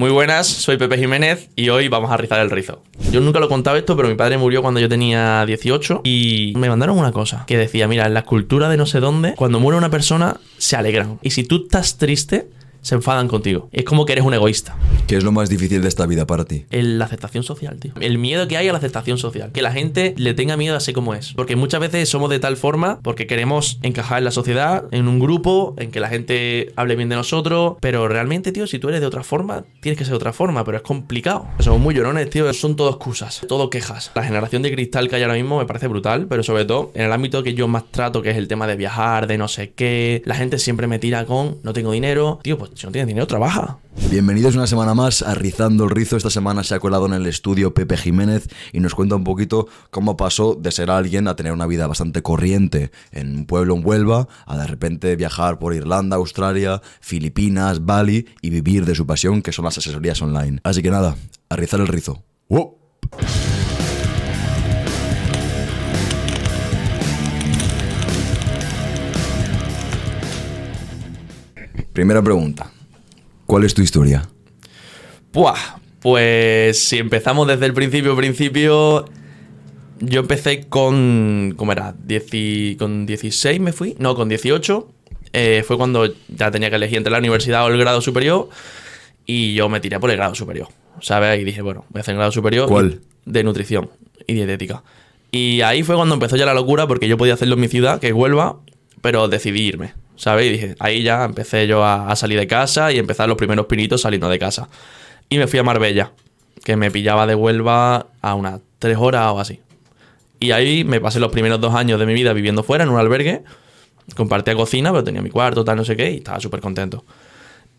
Muy buenas, soy Pepe Jiménez y hoy vamos a rizar el rizo. Yo nunca lo he contado esto, pero mi padre murió cuando yo tenía 18 y me mandaron una cosa que decía, mira, en la cultura de no sé dónde, cuando muere una persona, se alegran. Y si tú estás triste, se enfadan contigo. Es como que eres un egoísta. ¿Qué es lo más difícil de esta vida para ti? El- la aceptación social, tío. El miedo que hay a la aceptación social. Que la gente le tenga miedo así como es. Porque muchas veces somos de tal forma porque queremos encajar en la sociedad, en un grupo, en que la gente hable bien de nosotros. Pero realmente, tío, si tú eres de otra forma, tienes que ser de otra forma. Pero es complicado. Somos muy llorones, tío. Son todo excusas, todo quejas. La generación de cristal que hay ahora mismo me parece brutal. Pero sobre todo en el ámbito que yo más trato, que es el tema de viajar, de no sé qué. La gente siempre me tira con no tengo dinero. Tío, pues si no tienes dinero, trabaja. Bienvenidos una semana más a Rizando el Rizo. Esta semana se ha colado en el estudio Pepe Jiménez y nos cuenta un poquito cómo pasó de ser alguien a tener una vida bastante corriente en un pueblo en Huelva a de repente viajar por Irlanda, Australia, Filipinas, Bali y vivir de su pasión que son las asesorías online. Así que nada, a rizar el rizo. ¡Wow! Primera pregunta. ¿Cuál es tu historia? Buah, pues si empezamos desde el principio, principio, yo empecé con, ¿cómo era? Dieci- con 16 me fui, no, con 18. eh, fue cuando ya tenía que elegir entre la universidad o el grado superior y yo me tiré por el grado superior, ¿sabes? Y dije, bueno, voy a hacer el grado superior. ¿Cuál? De nutrición y dietética. Y ahí fue cuando empezó ya la locura porque yo podía hacerlo en mi ciudad, que es Huelva, pero decidí irme, ¿sabes? Y dije, ahí ya empecé yo a, salir de casa y empezar los primeros pinitos saliendo de casa. Y me fui a Marbella, que me pillaba de Huelva a unas tres horas o así. Y ahí me pasé los primeros dos años de mi vida viviendo fuera, en un albergue. Compartía cocina, pero tenía mi cuarto, tal, no sé qué, y estaba súper contento.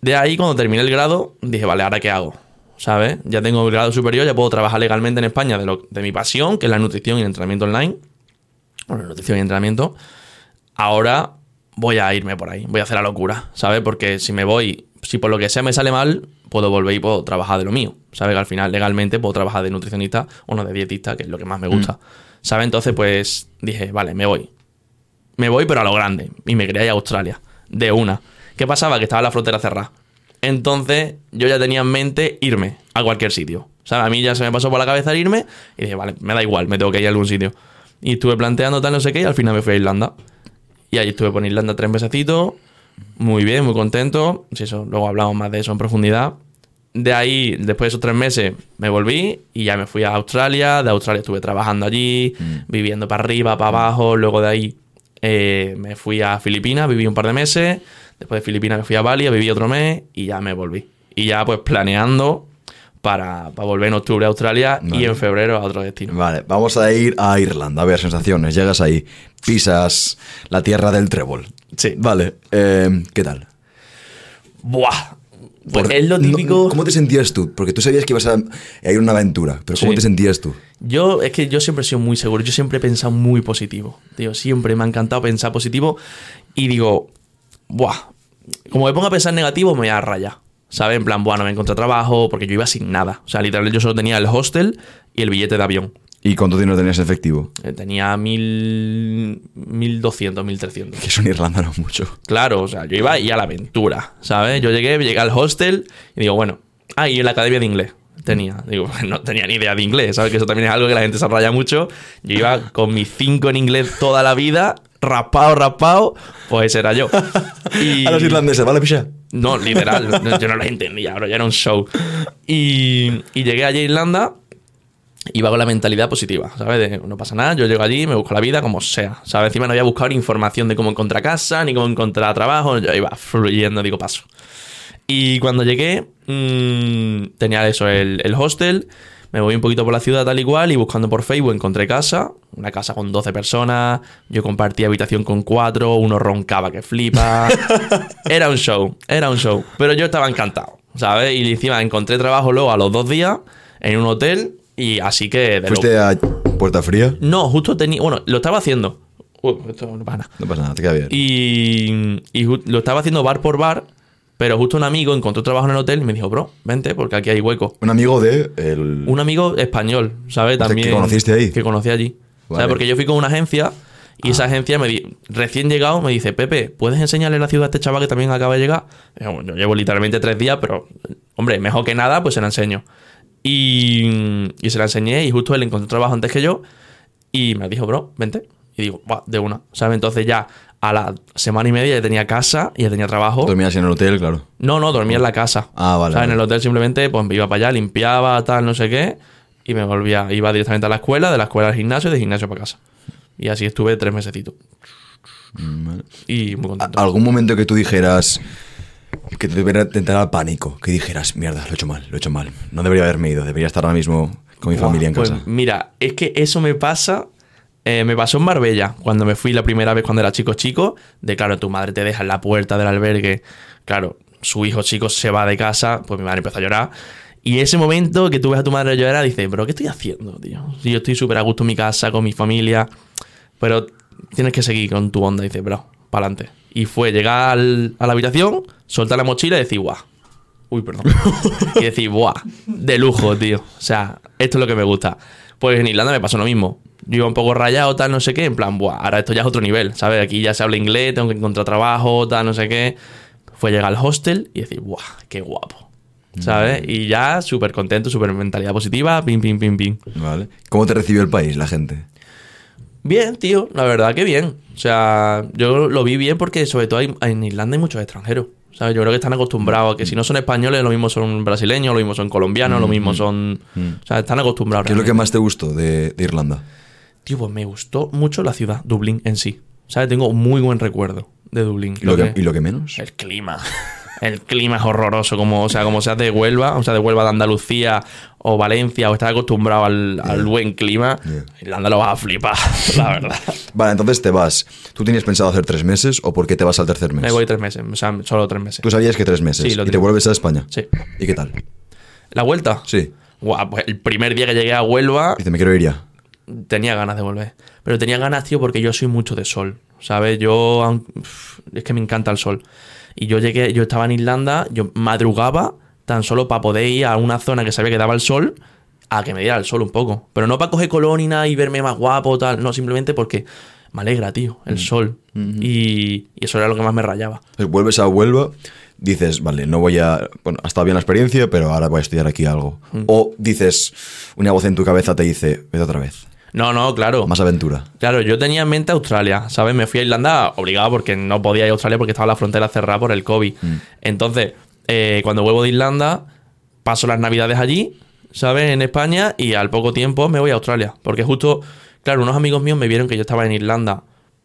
De ahí, cuando terminé el grado, dije, vale, ¿ahora qué hago? ¿Sabes? Ya tengo el grado superior, ya puedo trabajar legalmente en España de, lo, de mi pasión, que es la nutrición y el entrenamiento online. Bueno, nutrición y entrenamiento. Ahora voy a irme por ahí, voy a hacer la locura, ¿sabes? Porque si me voy, si por lo que sea me sale mal, puedo volver y puedo trabajar de lo mío, ¿sabes? Que al final legalmente puedo trabajar de nutricionista o no de dietista, que es lo que más me gusta, ¿sabes? Entonces, pues dije, vale, me voy. Me voy, pero a lo grande. Y me quería ir a Australia, de una. ¿Qué pasaba? Que estaba la frontera cerrada. Entonces, yo ya tenía en mente irme a cualquier sitio. Sea, a mí ya se me pasó por la cabeza el irme y dije, vale, me da igual, me tengo que ir a algún sitio. Y estuve planteando tal, no sé qué, y al final me fui a Irlanda. Y ahí estuve por Irlanda tres mesecitos, muy bien, muy contento. Si eso, luego hablamos más de eso en profundidad. De ahí, después de esos tres meses, me volví y ya me fui a Australia. De Australia estuve trabajando allí, viviendo para arriba, para abajo. Luego de ahí eh, me fui a Filipinas, viví un par de meses. Después de Filipinas me fui a Bali, viví otro mes y ya me volví. Y ya pues planeando para, para volver en octubre a Australia y en febrero a otro destino. Vale, vamos a ir a Irlanda. A ver, sensaciones. Llegas ahí, pisas la tierra del trébol. Sí. Vale, eh, ¿qué tal? Buah. Pues Por- es lo no- típico. ¿Cómo te sentías tú? Porque tú sabías que ibas a, a ir a una aventura, pero ¿cómo Sí. te sentías tú? Yo, es que yo siempre he sido muy seguro, yo siempre he pensado muy positivo, tío, siempre me ha encantado pensar positivo y digo, buah, como me pongo a pensar negativo me voy a rayar, ¿sabes? En plan, buah, no me encontré trabajo porque yo iba sin nada, o sea, literalmente yo solo tenía el hostel y el billete de avión. ¿Y cuánto dinero tenías en efectivo? Eh, Tenía mil, mil doscientos, mil trescientos. Que eso en Irlanda no mucho. Claro, o sea, yo iba ahí a la aventura, ¿sabes? Yo llegué, llegué al hostel y digo, bueno, ah, y en la academia de inglés tenía. Digo, no tenía ni idea de inglés, ¿sabes? Que eso también es algo que la gente se raya mucho. Yo iba con mis cinco en inglés toda la vida, raspado, raspado, pues ese era yo. Y... A los irlandeses, ¿vale, picha? No, literal, no, yo no lo entendía, bro, ya era un show. Y, y llegué allí a Irlanda, iba con la mentalidad positiva, ¿sabes? De, no pasa nada, yo llego allí, me busco la vida como sea, ¿sabes? Encima no había buscado información de cómo encontrar casa, ni cómo encontrar trabajo, yo iba fluyendo, digo, paso. Y cuando llegué, mm, tenía eso, el, el hostel, me moví un poquito por la ciudad tal y cual y buscando por Facebook encontré casa, una casa con 12 personas, yo compartía habitación con cuatro, uno roncaba que flipa. era un show, era un show, pero yo estaba encantado, ¿sabes? Y encima encontré trabajo luego a los dos días en un hotel y así que... de ¿Fuiste a Puerta Fría? No, justo tenía... Bueno, lo estaba haciendo. Uh, esto no pasa nada. No pasa nada, te queda bien. Y, lo estaba haciendo bar por bar, pero justo un amigo encontró trabajo en el hotel y me dijo, bro, vente porque aquí hay hueco. Un amigo de... El... Un amigo español, ¿sabes? También. que conociste ahí. Que conocí allí. Vale. ¿Sabes? Porque yo fui con una agencia Y esa agencia, me di- recién llegado, me dice, Pepe, ¿puedes enseñarle la ciudad a este chaval que también acaba de llegar? Yo, yo llevo literalmente tres días, pero, hombre, mejor que nada, pues se la enseño. Y, y se la enseñé y justo él encontró trabajo antes que yo y me dijo, bro, vente. Y digo, "Buah, de una, ¿sabes? Entonces ya a la semana y media ya tenía casa y ya tenía trabajo. Dormías en el hotel, claro. No, no, dormía en la casa. Ah, vale, O sea, en el hotel simplemente pues iba para allá, limpiaba, tal, no sé qué, y me volvía, iba directamente a la escuela, de la escuela al gimnasio y de gimnasio para casa. Y así estuve tres mesecitos. Y muy contento. ¿Algún momento que tú dijeras que te debería tentar pánico? Que dijeras, mierda, lo he hecho mal, lo he hecho mal. No debería haberme ido, debería estar ahora mismo con mi familia en pues casa. Mira, es que eso me pasa. Eh, me pasó en Marbella, cuando me fui la primera vez cuando era chico chico, de claro, tu madre te deja en la puerta del albergue, claro, su hijo chico se va de casa, pues mi madre empezó a llorar. Y ese momento que tú ves a tu madre llorar, dices, pero ¿qué estoy haciendo, tío? Si yo estoy súper a gusto en mi casa, con mi familia, pero tienes que seguir con tu onda, dices, bro, para adelante. Y fue llegar al- a la habitación, soltar la mochila y decir, guau, Uy, perdón. y decir, ¡buah! De lujo, tío. O sea, esto es lo que me gusta. Pues en Irlanda me pasó lo mismo. Yo iba un poco rayado, tal, no sé qué. En plan, ¡buah! Ahora esto ya es otro nivel, ¿sabes? Aquí ya se habla inglés, tengo que encontrar trabajo, tal, no sé qué. Fue llegar al hostel y decir, ¡buah! ¡Qué guapo! ¿Sabes? Y ya súper contento, súper mentalidad positiva, pim, pim, pim, pim. Vale. ¿Cómo te recibió el país, la gente? Bien, tío, la verdad que bien. O sea, yo lo vi bien porque sobre todo hay- en Irlanda hay muchos extranjeros. ¿Sabes? Yo creo que están acostumbrados a que si no son españoles, lo mismo son brasileños, lo mismo son colombianos, lo mismo son... O sea, están acostumbrados. ¿Qué es lo que más te gustó de, de Irlanda? Tío, pues me gustó mucho la ciudad, Dublín en sí. ¿Sabes? Tengo muy buen recuerdo de Dublín. ¿Y lo, que, y lo que menos? El clima. El clima es horroroso, como, o sea, como seas de Huelva, o sea, de Huelva de Andalucía o Valencia, o estás acostumbrado al, al buen clima, Yeah. Irlanda lo vas a flipar, la verdad. Vale, entonces te vas. ¿Tú tenías pensado hacer tres meses o por qué te vas al tercer mes? Me voy tres meses, o sea, solo tres meses. ¿Tú sabías que tres meses? Sí, lo ¿Y te vuelves a España? Sí. ¿Y qué tal? ¿La vuelta? Sí. Guau, pues el primer día que llegué a Huelva Dice, me quiero ir ya. Tenía ganas de volver. Pero tenía ganas, tío, porque yo soy mucho de sol. ¿Sabes? Yo. Es que me encanta el sol. Y yo llegué, yo estaba en Irlanda, yo madrugaba tan solo para poder ir a una zona que sabía que daba el sol, a que me diera el sol un poco. Pero no para coger color ni nada y verme más guapo, tal. No, simplemente porque me alegra, tío, el sol. y, y eso era lo que más me rayaba. Entonces, vuelves a Huelva, dices, vale, no voy a. Bueno, ha estado bien la experiencia, pero ahora voy a estudiar aquí algo. Mm. O dices, una voz en tu cabeza te dice, vete otra vez. No, no, claro. Más aventura. Claro, yo tenía en mente Australia, ¿sabes? Me fui a Irlanda obligado porque no podía ir a Australia porque estaba la frontera cerrada por el COVID. Entonces, eh, cuando vuelvo de Irlanda, paso las navidades allí, ¿sabes? En España y al poco tiempo me voy a Australia. Porque justo, claro, unos amigos míos me vieron que yo estaba en Irlanda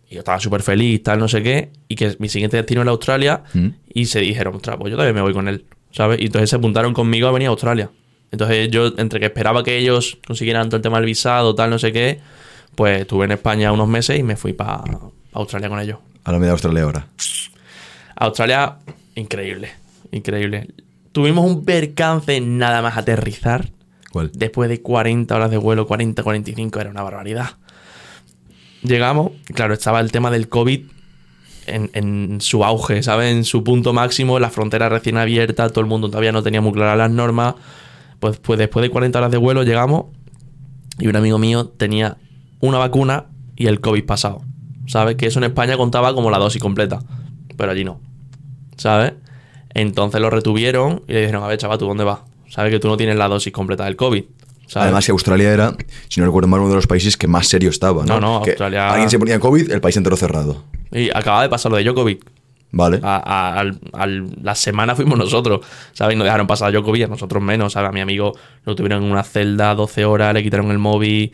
y yo estaba súper feliz, tal, no sé qué, y que mi siguiente destino era Australia y se dijeron, ostras, pues yo también me voy con él, ¿sabes? Y entonces se apuntaron conmigo a venir a Australia. Entonces yo, entre que esperaba que ellos consiguieran todo el tema del visado, tal, no sé qué, pues estuve en España unos meses y me fui para Australia con ellos. Háblame de Australia ahora. Australia, increíble, increíble. Tuvimos un percance nada más aterrizar. ¿Cuál? Después de 40 horas de vuelo, 40, 45, era una barbaridad. Llegamos, claro, estaba el tema del COVID en, en su auge, ¿sabes? En su punto máximo, la frontera recién abierta, todo el mundo todavía no tenía muy claras las normas. Pues, pues después de 40 horas de vuelo llegamos y un amigo mío tenía una vacuna y el COVID pasado. ¿Sabes? Que eso en España contaba como la dosis completa, pero allí no. ¿Sabes? Entonces lo retuvieron y le dijeron, a ver, chaval, ¿tú dónde vas? ¿Sabes que tú no tienes la dosis completa del COVID? ¿Sabes? Además que Australia era, si no recuerdo mal, uno de los países que más serio estaba, ¿no? No, no, Que Australia- Alguien se ponía COVID, el país entero cerrado. Y acababa de pasar lo de Djokovic. Vale. A, la semana fuimos nosotros, ¿sabes? Y nos dejaron pasar a Djokovic, a nosotros menos, ¿sabes? A mi amigo lo tuvieron en una celda 12 horas, le quitaron el móvil,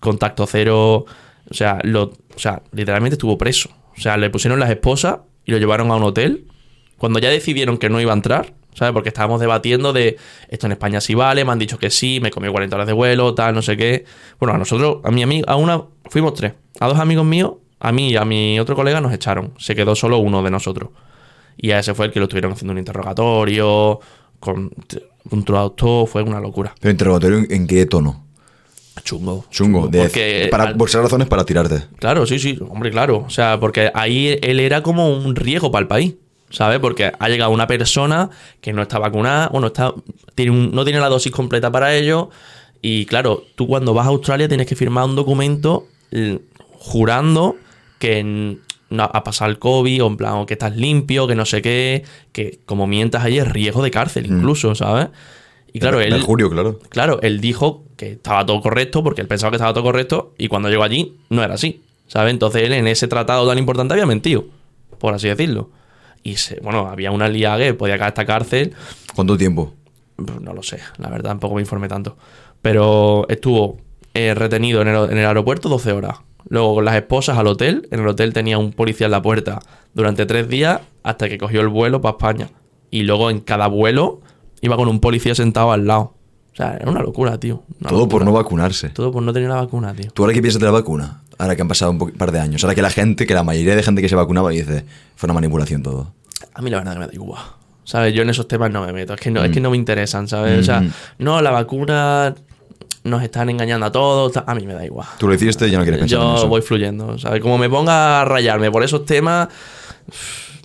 contacto cero. O sea, lo, o sea, literalmente estuvo preso. O sea, le pusieron las esposas y lo llevaron a un hotel. Cuando ya decidieron que no iba a entrar, ¿sabes? Porque estábamos debatiendo de esto en España sí vale, me han dicho que sí, me comió 40 horas de vuelo, tal, no sé qué. Bueno, a nosotros, a mi amigo, a una, fuimos tres. A dos amigos míos, a mí y a mi otro colega nos echaron. Se quedó solo uno de nosotros. Y a ese fue el que lo estuvieron haciendo un interrogatorio, con controlado todo, fue una locura. Pero interrogatorio, ¿en- ¿en qué tono? Chungo. Chungo. De, Porque para, por esas razones para tirarte. Claro, sí, sí, hombre, claro. O sea, porque ahí él era como un riesgo para el país, ¿sabes? Porque ha llegado una persona que no está vacunada o no, está, tiene un- no tiene la dosis completa para ello. Y claro, tú cuando vas a Australia tienes que firmar un documento jurando que no ha pasado el COVID, o en plan, o que estás limpio, que no sé qué, que como mientas ahí es riesgo de cárcel incluso, ¿sabes? Y claro, él, Perjurio, claro. claro, él dijo que estaba todo correcto porque él pensaba que estaba todo correcto y cuando llegó allí no era así, ¿sabes? Entonces él en ese tratado tan importante había mentido, por así decirlo. Y se, bueno, había una liga que podía caer a esta cárcel, ¿Cuánto tiempo? pues no lo sé, la verdad tampoco me informé tanto. Pero estuvo eh, retenido en el, en el aeropuerto 12 horas. Luego con las esposas al hotel. En el hotel tenía un policía en la puerta durante tres días hasta que cogió el vuelo para España. Y luego en cada vuelo iba con un policía sentado al lado. O sea, era una locura, tío. una Todo por no vacunarse. Todo por no tener la vacuna, tío. ¿Tú ahora qué piensas de la vacuna? Ahora que han pasado un par de años. Ahora que la gente, que la mayoría de gente que se vacunaba dice, fue una manipulación todo. A mí la verdad que me da igual. ¿Sabes? Yo en esos temas no me meto. Es que no, es que no me interesan, ¿sabes? O sea, no, la vacuna nos están engañando a todos. A mí me da igual. Tú lo hiciste y ya no quieres pensar en Yo eso. voy fluyendo, ¿sabes? Como me ponga a rayarme por esos temas,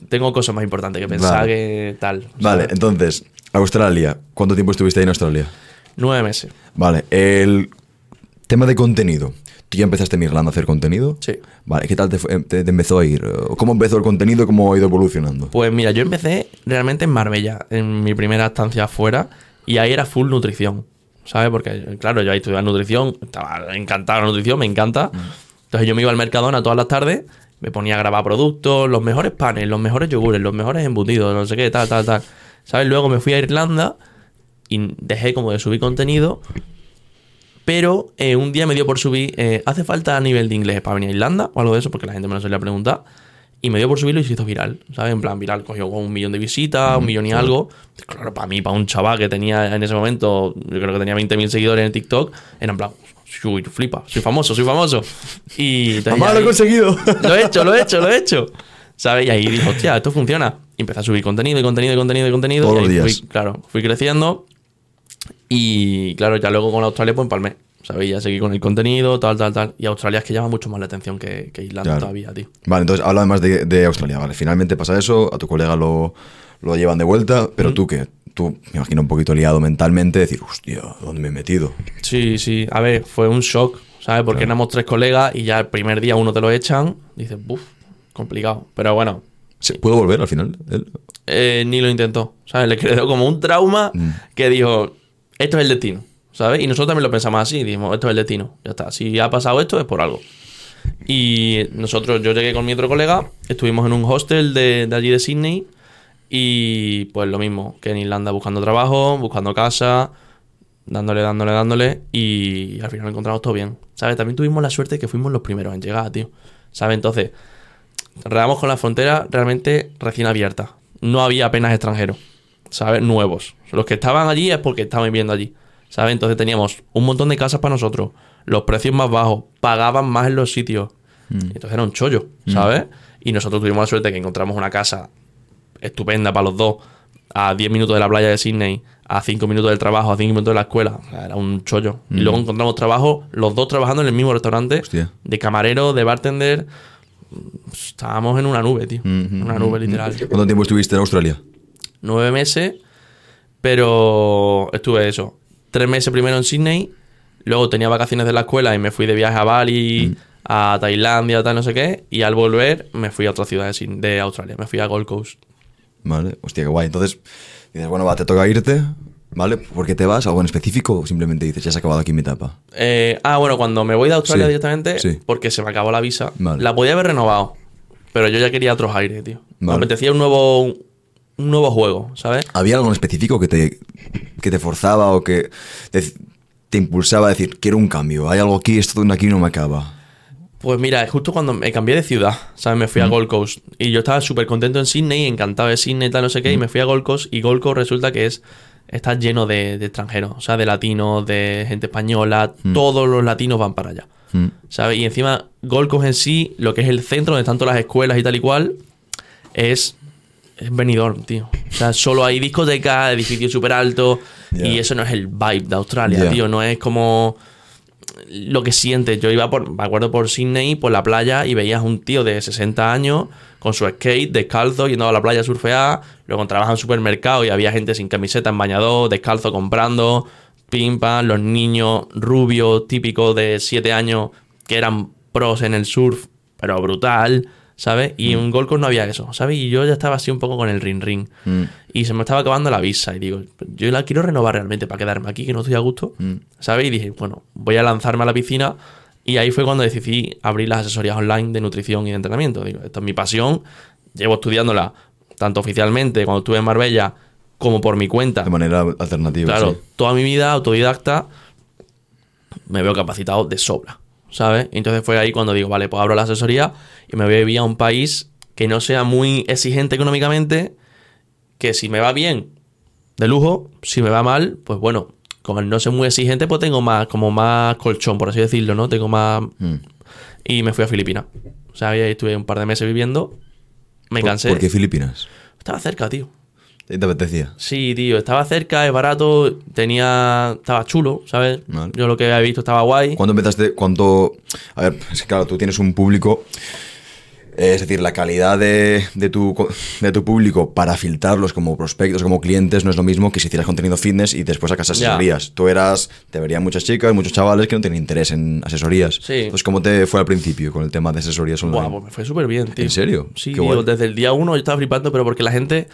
tengo cosas más importantes que pensar Vale. que tal. Vale, entonces, Australia. ¿Cuánto tiempo estuviste ahí en Australia? Nueve meses. Vale, el tema de contenido. ¿Tú ya empezaste en Irlanda a hacer contenido? Sí. Vale, ¿qué tal te, te- te empezó a ir? ¿Cómo empezó el contenido? ¿Cómo ha ido evolucionando? Pues mira, yo empecé realmente en Marbella, en mi primera estancia afuera, y ahí era full nutrición, ¿sabes? Porque, claro, yo ahí estudiaba nutrición, estaba encantado la nutrición, me encanta. Entonces yo me iba al Mercadona todas las tardes, me ponía a grabar productos, los mejores panes, los mejores yogures, los mejores embutidos, no sé qué, tal, tal, tal. ¿Sabes? Luego me fui a Irlanda y dejé como de subir contenido, pero eh, un día me dio por subir, eh, ¿hace falta nivel de inglés para venir a Irlanda? O algo de eso, porque la gente me lo solía preguntar. Y me dio por subirlo y se hizo viral, ¿sabes? En plan, viral, cogió un millón de visitas, un millón y algo. Claro, para mí, para un chaval que tenía en ese momento, yo creo que tenía 20.000 seguidores en TikTok, era en plan, uy, flipa, soy famoso, soy famoso. Y ¡Mamá, lo he conseguido! lo he hecho, lo he hecho, lo he hecho. ¿Sabes? Y ahí dijo, hostia, esto funciona. Y empecé a subir contenido y contenido y contenido y contenido. Todos y los ahí días. Fui, claro, fui creciendo. Y claro, ya luego con Australia pues empalmé. ¿Sabes? Ya seguí con el contenido, tal, tal, tal. Y Australia es que llama mucho más la atención que, que Irlanda Claro. todavía, tío. Vale, entonces habla más de, de Australia. Vale, finalmente pasa eso, a tu colega lo, lo llevan de vuelta, pero tú qué? Tú, me imagino, un poquito liado mentalmente, decir, hostia, ¿dónde me he metido? Sí, sí. A ver, fue un shock, ¿sabes? Porque éramos tres colegas y ya el primer día uno te lo echan. Dices, buf, complicado. Pero bueno, ¿Se- ¿Puedo volver al final? él? eh, ni lo intentó. ¿Sabes? Le quedó como un trauma Mm. que dijo, esto es el destino. ¿Sabes? Y nosotros también lo pensamos así. Dijimos, esto es el destino. Ya está. Si ha pasado esto es por algo. Y nosotros, yo llegué con mi otro colega, estuvimos en un hostel de, de allí de Sydney. Y pues lo mismo que en Irlanda, buscando trabajo, buscando casa, dándole, dándole, dándole. Y al final lo encontramos todo bien. ¿Sabes? También tuvimos la suerte de que fuimos los primeros en llegar, tío. ¿Sabes? Entonces, Redamos con la frontera realmente recién abierta. No había apenas extranjeros, ¿sabes? Nuevos. Los que estaban allí es porque estaban viviendo allí, ¿sabes? Entonces teníamos un montón de casas para nosotros, los precios más bajos, pagaban más en los sitios. Entonces era un chollo, ¿sabes? Y nosotros tuvimos la suerte de que encontramos una casa estupenda para los dos, a 10 minutos de la playa de Sydney, a 5 minutos del trabajo, a 5 minutos de la escuela. O sea, era un chollo. Y luego encontramos trabajo, los dos trabajando en el mismo restaurante, Hostia. de camarero, de bartender. Estábamos en una nube, tío. una nube literal. ¿Cuánto tiempo estuviste en Australia? Nueve meses, pero estuve eso. Tres meses primero en Sydney, luego tenía vacaciones de la escuela y me fui de viaje a Bali, a Tailandia, tal, no sé qué. Y al volver me fui a otra ciudad de, Australia, me fui a Gold Coast. Vale, hostia, qué guay. Entonces, dices, bueno, va, te toca irte, ¿vale? ¿Por qué te vas? ¿Algo en específico? O simplemente dices, ya se ha acabado aquí mi etapa. Eh, ah, bueno, cuando me voy de Australia Sí, directamente, sí. porque se me acabó la visa, Vale. la podía haber renovado, pero yo ya quería otros aires, tío. Me apetecía un nuevo, un nuevo juego, ¿sabes? ¿Había algo en específico que te, que te forzaba o que te, te impulsaba a decir, quiero un cambio? Hay algo aquí, esto de aquí no me acaba. Pues mira, justo cuando me cambié de ciudad, ¿sabes? Me fui a Gold Coast. Y yo estaba súper contento en Sydney, encantado de Sydney, tal, no sé qué. Y me fui a Gold Coast. Y Gold Coast resulta que es. Está lleno de, de extranjeros, o sea, de latinos, de gente española. Todos los latinos van para allá. ¿sabes? Y encima, Gold Coast en sí, lo que es el centro donde están todas las escuelas y tal y cual, es. Es Benidorm, tío. O sea, solo hay discotecas, edificios súper altos. Y eso no es el vibe de Australia, tío. No es como lo que sientes. Yo iba por, me acuerdo por Sydney, por la playa, y veías un tío de 60 años con su skate, descalzo, yendo a la playa a surfear. Luego entrabas en un supermercado y había gente sin camiseta en bañador, descalzo comprando, pim pam, los niños rubios típicos de 7 años que eran pros en el surf, pero brutal, ¿sabes? Y Mm. en Gold Coast no había eso, ¿sabes? Y yo ya estaba así un poco con el ring ring. Mm. Y se me estaba acabando la visa. Y digo, yo la quiero renovar realmente para quedarme aquí, que no estoy a gusto. Mm. ¿Sabes? Y dije, bueno, voy a lanzarme a la piscina. Y ahí fue cuando decidí abrir las asesorías online de nutrición y de entrenamiento. Digo, esta es mi pasión. Llevo estudiándola tanto oficialmente cuando estuve en Marbella como por mi cuenta. De manera alternativa. Claro, sí. toda mi vida autodidacta me veo capacitado de sobra, ¿sabes? Entonces fue ahí cuando digo, vale, pues abro la asesoría y me voy a vivir a un país que no sea muy exigente económicamente, que si me va bien, de lujo, si me va mal, pues bueno, como no soy muy exigente, pues tengo más, como más colchón, por así decirlo, ¿no? Tengo más... Mm. Y me fui a Filipinas. O sea, ahí estuve un par de meses viviendo, me ¿Por- cansé. ¿Por qué Filipinas? Estaba cerca, tío. ¿Te te apetecía? Sí, tío, estaba cerca, es barato, tenía. Estaba chulo, ¿sabes? Vale. Yo lo que había visto estaba guay. ¿Cuándo empezaste? ¿Cuánto...? A ver, es que claro, tú tienes un público... eh, Es decir, la calidad de, de tu, de tu público para filtrarlos como prospectos, como clientes, no es lo mismo que si hicieras contenido fitness y después sacas asesorías. Tú eras, te verían muchas chicas, muchos chavales que no tenían interés en asesorías. Sí. Entonces, ¿cómo te fue al principio con el tema de asesorías online? Buah, pues me fue súper bien, tío. ¿En serio? Sí, tío, desde el día uno yo estaba flipando, pero porque la gente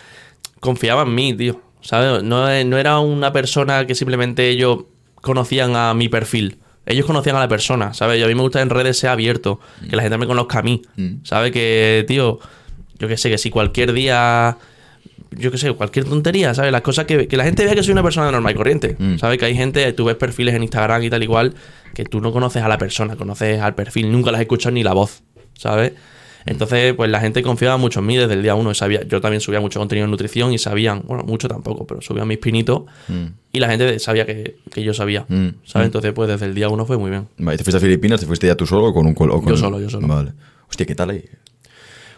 confiaba en mí, tío. ¿Sabes? No, no era una persona que simplemente ellos conocían a mi perfil. Ellos conocían a la persona, ¿sabes? Y a mí me gusta en redes ser abierto, que la gente me conozca a mí. Mm. ¿Sabes? Que, tío, yo qué sé, que si cualquier día. Yo qué sé, cualquier tontería, ¿sabes? Las cosas que, que la gente vea que soy una persona normal y corriente. Mm. ¿Sabes? Que hay gente, tú ves perfiles en Instagram y tal igual, que tú no conoces a la persona, conoces al perfil, nunca las escuchas ni la voz, ¿sabes? Entonces, pues la gente confiaba mucho en mí desde el día uno. y Sabía, yo también subía mucho contenido de nutrición y sabían, bueno, mucho tampoco, pero subía mis pinitos Mm. y la gente sabía que, que yo sabía, Mm. ¿sabes? Entonces, pues desde el día uno fue muy bien. Vale, ¿Te fuiste a Filipinas? ¿Te fuiste ya tú solo o con un col- o con- Yo solo, yo solo. Vale. Hostia, ¿qué tal ahí?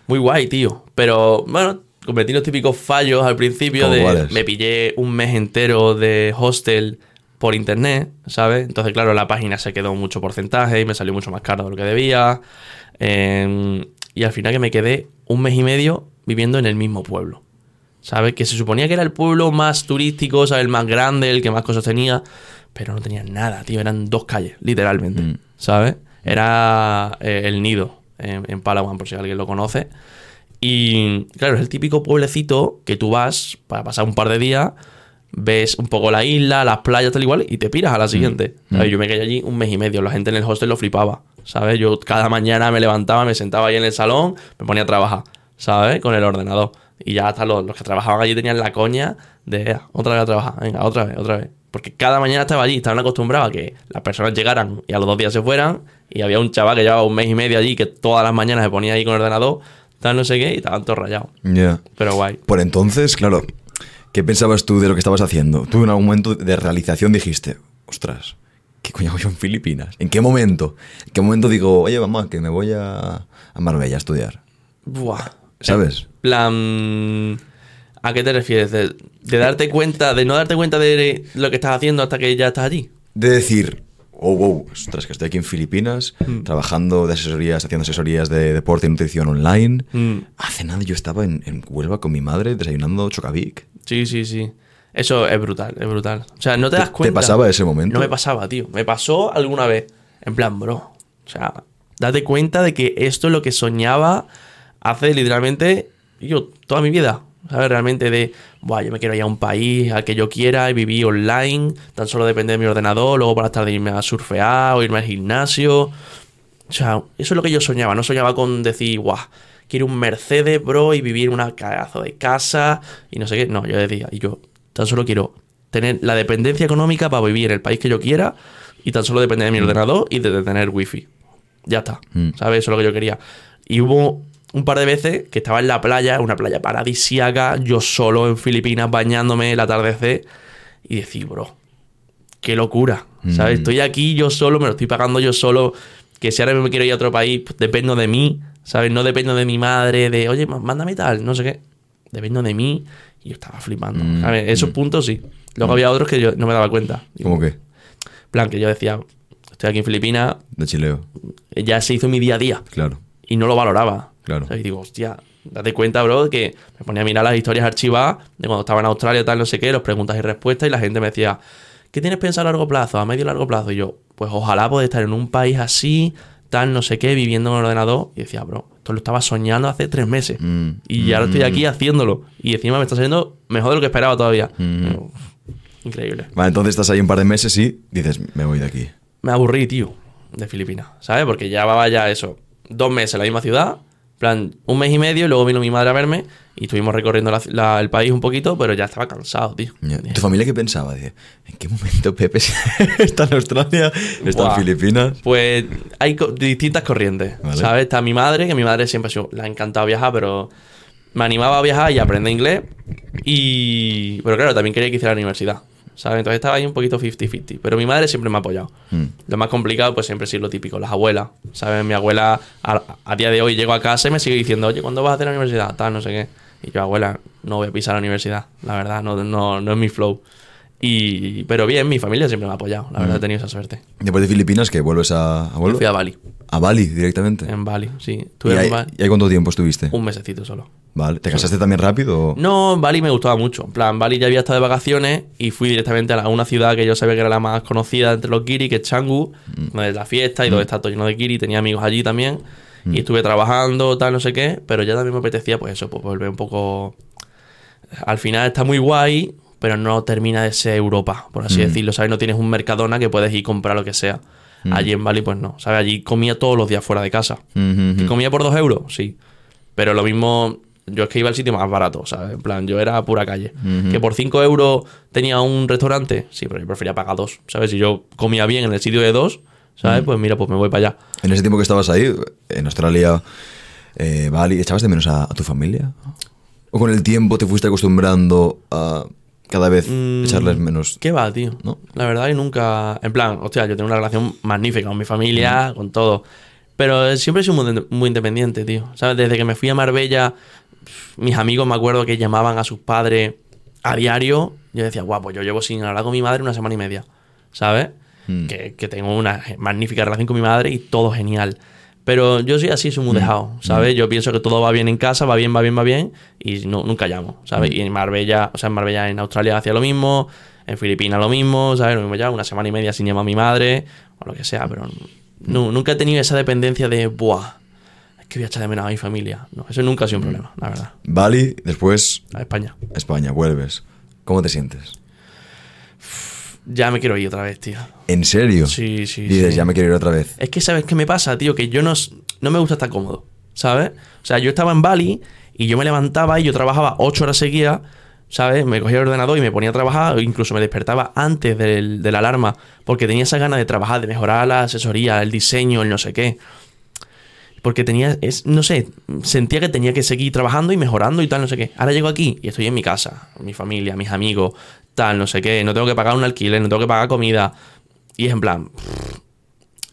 Muy guay, tío. Pero bueno, cometí los típicos fallos al principio ¿Cómo de me pillé un mes entero de hostel por internet, ¿sabes? Entonces, claro, la página se quedó mucho porcentaje y me salió mucho más caro de lo que debía. Eh, y al final que me quedé un mes y medio viviendo en el mismo pueblo. ¿Sabes? Que se suponía que era el pueblo más turístico, ¿sabes? El más grande, el que más cosas tenía. Pero no tenía nada, tío. Eran dos calles, literalmente. Mm. ¿Sabes? Era eh, el nido en, en Palawan, por si alguien lo conoce. Y claro, es el típico pueblecito que tú vas para pasar un par de días, ves un poco la isla, las playas, tal igual, y te piras a la siguiente. ¿sabes? Yo me quedé allí un mes y medio. La gente en el hostel lo flipaba. ¿Sabes? Yo cada mañana me levantaba, me sentaba ahí en el salón, me ponía a trabajar, ¿sabes? Con el ordenador. Y ya hasta los, los que trabajaban allí tenían la coña de "Ea, otra vez a trabajar, venga, otra vez, otra vez. Porque cada mañana estaba allí, estaban acostumbrados a que las personas llegaran y a los dos días se fueran. Y había un chaval que llevaba un mes y medio allí que todas las mañanas se ponía ahí con el ordenador, tal no sé qué, y estaban todos rayados. Ya. Pero guay. Por entonces, claro, ¿qué pensabas tú de lo que estabas haciendo? Tú en algún momento de realización dijiste, ostras, ¿qué coño hago yo en Filipinas? ¿En qué momento? ¿En qué momento digo, oye, mamá, que me voy a, a Marbella a estudiar? Buah. ¿Sabes? plan. ¿A qué te refieres? ¿De, de darte cuenta, de no darte cuenta de lo que estás haciendo hasta que ya estás allí? De decir, oh, wow, ostras, que estoy aquí en Filipinas, Mm. trabajando de asesorías, haciendo asesorías de deporte y nutrición online. Mm. Hace nada yo estaba en, en Huelva con mi madre desayunando chocavic. Sí, sí, sí. Eso es brutal, es brutal. O sea, no te das ¿Te- cuenta. te pasaba ese momento? No me pasaba, tío. Me pasó alguna vez. En plan, bro. O sea, date cuenta de que esto es lo que soñaba hace literalmente yo toda mi vida. ¿Sabes? Realmente de, Buah, yo me quiero ir a un país al que yo quiera y vivir online. Tan solo depende de mi ordenador. Luego por las tardes irme a surfear o irme al gimnasio. O sea, eso es lo que yo soñaba. No soñaba con decir, guau, quiero un Mercedes, bro, y vivir en una cagazo de casa y no sé qué. No, yo decía, y yo tan solo quiero tener la dependencia económica para vivir en el país que yo quiera y tan solo depender de mi ordenador y de tener wifi. Ya está. Mm. ¿Sabes? Eso es lo que yo quería. Y hubo un par de veces que estaba en la playa, una playa paradisíaca, yo solo en Filipinas bañándome el atardecer y decir, bro, qué locura. ¿Sabes? Mm. Estoy aquí yo solo, me lo estoy pagando yo solo. Que si ahora me quiero ir a otro país, pues dependo de mí. ¿Sabes? No dependo de mi madre, de, oye, má- mándame tal, no sé qué. Dependo de mí. Y yo estaba flipando. Mm, ¿sabes? Esos puntos sí. Luego había otros que yo no me daba cuenta. ¿Cómo que? En plan, que yo decía, estoy aquí en Filipinas, De chileo. ya se hizo mi día a día. Claro. Y no lo valoraba. Claro. ¿sabes? Y digo, hostia, date cuenta, bro, que me ponía a mirar las historias archivadas de cuando estaba en Australia, tal, no sé qué, los preguntas y respuestas, y la gente me decía, ¿qué tienes pensado a largo plazo, a medio y largo plazo? Y yo, pues ojalá poder estar en un país así, tal, no sé qué, viviendo en el ordenador. Y decía, bro, esto lo estaba soñando hace tres meses. Mm. Y ahora estoy aquí haciéndolo. Y encima me está saliendo mejor de lo que esperaba todavía. Mm. Uf, Increíble. Vale, entonces estás ahí un par de meses y dices, me voy de aquí. Me aburrí, tío, de Filipinas, ¿sabes? Porque ya llevaba ya eso, dos meses en la misma ciudad, plan, un mes y medio, y luego vino mi madre a verme y estuvimos recorriendo la- la- el país un poquito, pero ya estaba cansado, tío. ¿Tu familia qué pensaba? Dice, ¿en qué momento Pepe está en Australia? ¿Está Buah. en Filipinas? Pues hay co- distintas corrientes, Vale. ¿sabes? Está mi madre, que mi madre siempre ha sido, le ha encantado viajar, pero me animaba a viajar y aprender inglés. Y... Pero claro, también quería que hiciera la universidad, ¿sabes? Entonces estaba ahí un poquito 50-50, pero mi madre siempre me ha apoyado. Mm. Lo más complicado, pues siempre sí lo típico, las abuelas, ¿sabes? Mi abuela a, a día de hoy llego a casa y me sigue diciendo, oye, ¿cuándo vas a hacer la universidad? Tal, no sé qué. Y yo, abuela, no voy a pisar la universidad, la verdad, no, no, no es mi flow. Y, pero bien, mi familia siempre me ha apoyado, la verdad he tenido esa suerte. Después de Filipinas, que vuelves a, a, Yo fui a Bali, a Bali directamente. en Bali, sí. ¿Y en Bali y ahí cuánto tiempo estuviste? un mesecito solo. Vale. ¿Te casaste también rápido? o- No, Bali me gustaba mucho. En plan, Bali ya había estado de vacaciones y fui directamente a, la- a una ciudad que yo sabía que era la más conocida entre los guiri, que es Canggu, donde es la fiesta y donde está todo lleno de guiri. Tenía amigos allí también. Y estuve trabajando, tal, no sé qué. Pero ya también me apetecía, pues eso, pues volver un poco. Al final está muy guay, pero no termina de ser Europa, por así decirlo. ¿Sabes? No tienes un Mercadona que puedes ir a comprar lo que sea. Allí en Bali, pues no. ¿Sabes? Allí comía todos los días fuera de casa. ¿Que ujú. comía por dos euros? Sí. Pero lo mismo, yo es que iba al sitio más barato, ¿sabes? En plan, yo era pura calle. Que por cinco euros tenía un restaurante, sí, pero yo prefería pagar dos, ¿sabes? Si yo comía bien en el sitio de dos, ¿sabes? Pues mira, pues me voy para allá. En ese tiempo que estabas ahí, en Australia, eh, Bali, ¿echabas de menos a, a tu familia? ¿O con el tiempo te fuiste acostumbrando a cada vez Mm, echarles menos? ¿Qué va, tío? ¿No? La verdad que nunca... En plan, hostia, yo tengo una relación magnífica con mi familia, con todo. Pero siempre he sido muy, muy independiente, tío. ¿Sabes? Desde que me fui a Marbella, mis amigos me acuerdo que llamaban a sus padres a diario. Yo decía, guapo, yo llevo sin hablar con mi madre una semana y media. ¿Sabes? Mm. Que, que tengo una magnífica relación con mi madre y todo genial. Pero yo soy así, soy muy dejado, ¿sabes? Yo pienso que todo va bien en casa, va bien, va bien, va bien, y no, nunca llamo, ¿sabes? Y en Marbella, o sea, en Marbella, en Australia hacía lo mismo, en Filipinas lo mismo, ¿sabes? Lo mismo ya, una semana y media sin llamar a mi madre, o lo que sea, pero no, nunca he tenido esa dependencia de, buah, es que voy a echar de menos a mi familia. No, eso nunca ha sido un problema, la verdad. Bali, después A España. España, vuelves. ¿Cómo te sientes? Ya me quiero ir otra vez, tío. ¿En serio? Sí, sí, Dices, sí. ya me quiero ir otra vez. Es que, ¿sabes qué me pasa, tío? Que yo no, no me gusta estar cómodo, ¿sabes? O sea, yo estaba en Bali y yo me levantaba y yo trabajaba ocho horas seguidas, ¿sabes? Me cogía el ordenador y me ponía a trabajar, o incluso me despertaba antes del, de la alarma, porque tenía esa ganas de trabajar, de mejorar la asesoría, el diseño, el no sé qué. Porque tenía, es, no sé, sentía que tenía que seguir trabajando y mejorando y tal, no sé qué. Ahora llego aquí y estoy en mi casa, mi familia, mis amigos, tal, no sé qué. No tengo que pagar un alquiler, no tengo que pagar comida. Y es en plan,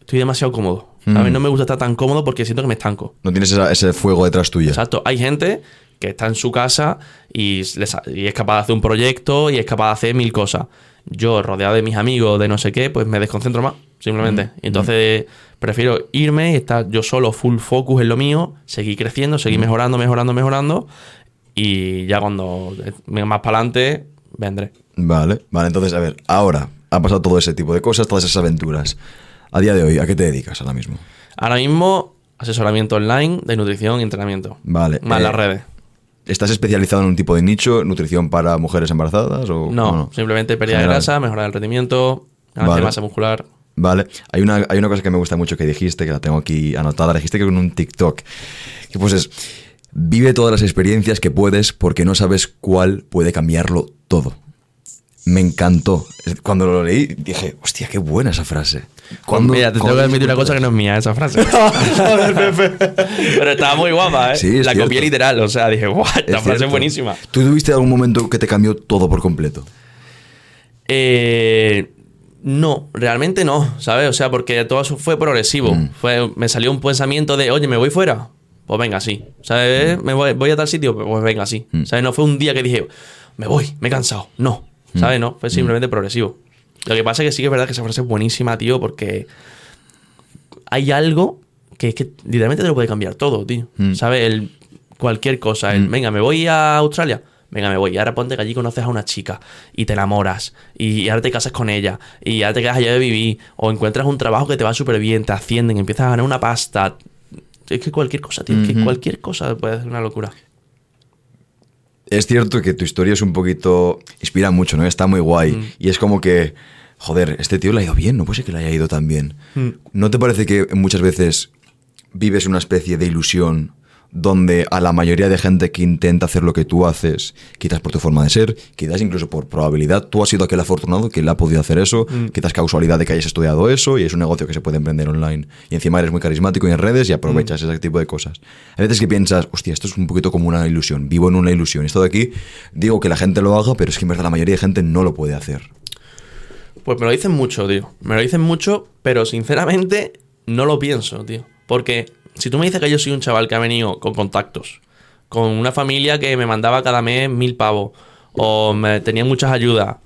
estoy demasiado cómodo. ¿sabes? Mm. No me gusta estar tan cómodo porque siento que me estanco. No tienes esa- ese fuego detrás tuya. Exacto. Hay gente que está en su casa y, les- y es capaz de hacer un proyecto y es capaz de hacer mil cosas. Yo, rodeado de mis amigos, de no sé qué, pues me desconcentro más, simplemente. Y entonces prefiero irme y estar yo solo, full focus en lo mío, seguir creciendo, seguir mejorando, mejorando, mejorando. Y ya cuando venga más para adelante, vendré. Vale, vale, entonces, a ver, ahora ha pasado todo ese tipo de cosas, todas esas aventuras. A día de hoy, ¿a qué te dedicas ahora mismo? Ahora mismo, asesoramiento online de nutrición y entrenamiento. Vale. Más eh, las redes. ¿Estás especializado en un tipo de nicho, nutrición para mujeres embarazadas o No, simplemente pérdida de grasa, mejorar el rendimiento, ganar Vale. masa muscular. Vale, hay una, hay una cosa que me gusta mucho que dijiste, que la tengo aquí anotada, la dijiste que con un TikTok, que pues es, vive todas las experiencias que puedes porque no sabes cuál puede cambiarlo todo. Me encantó. Cuando lo leí dije, hostia, qué buena esa frase. ¿Cuándo- Mira, te tengo que admitir una cosa que no es mía, esa frase. Pero estaba muy guapa, ¿eh? Sí, es la copié cierto. literal, o sea, dije, ¡guau! Esta Es frase cierto. es buenísima. ¿Tú tuviste algún momento que te cambió todo por completo? Eh, no, realmente no, ¿sabes? O sea, porque todo eso fue progresivo. Mm. Fue, me salió un pensamiento de, oye, ¿me voy fuera? Pues venga, sí. ¿Sabes? Mm. ¿Me voy, voy a tal sitio? Pues venga, sí. ¿Sabes? No fue un día que dije, me voy, me he cansado. No, Mm. ¿Sabes? No, fue simplemente progresivo. Lo que pasa es que sí que es verdad que esa frase es buenísima, tío, porque hay algo que es que literalmente te lo puede cambiar todo, tío. Mm. ¿Sabes? El, cualquier cosa. El, venga, me voy a Australia. venga, me voy. Y ahora ponte que allí conoces a una chica y te enamoras y ahora te casas con ella y ahora te quedas allá de vivir o encuentras un trabajo que te va súper bien, te ascienden, empiezas a ganar una pasta. Es que cualquier cosa, tío, es que cualquier cosa puede ser una locura. Es cierto que tu historia es un poquito. inspira mucho, ¿no? Está muy guay. Mm. Y es como que. Joder, este tío le ha ido bien, no puede ser que le haya ido tan bien. Mm. ¿No te parece que muchas veces vives una especie de ilusión donde a la mayoría de gente que intenta hacer lo que tú haces, quizás por tu forma de ser, quizás incluso por probabilidad, tú has sido aquel afortunado que le ha podido hacer eso, Mm. quizás casualidad de que hayas estudiado eso y es un negocio que se puede emprender online y encima eres muy carismático y en redes y aprovechas Mm. ese tipo de cosas. A veces que piensas, hostia, esto es un poquito como una ilusión, vivo en una ilusión. Esto de aquí, digo que la gente lo haga, pero es que en verdad la mayoría de gente no lo puede hacer. Pues me lo dicen mucho, tío. Me lo dicen mucho, pero sinceramente no lo pienso, tío. Porque si tú me dices que yo soy un chaval que ha venido con contactos, con una familia que me mandaba cada mes mil pavos, o me tenía muchas ayudas.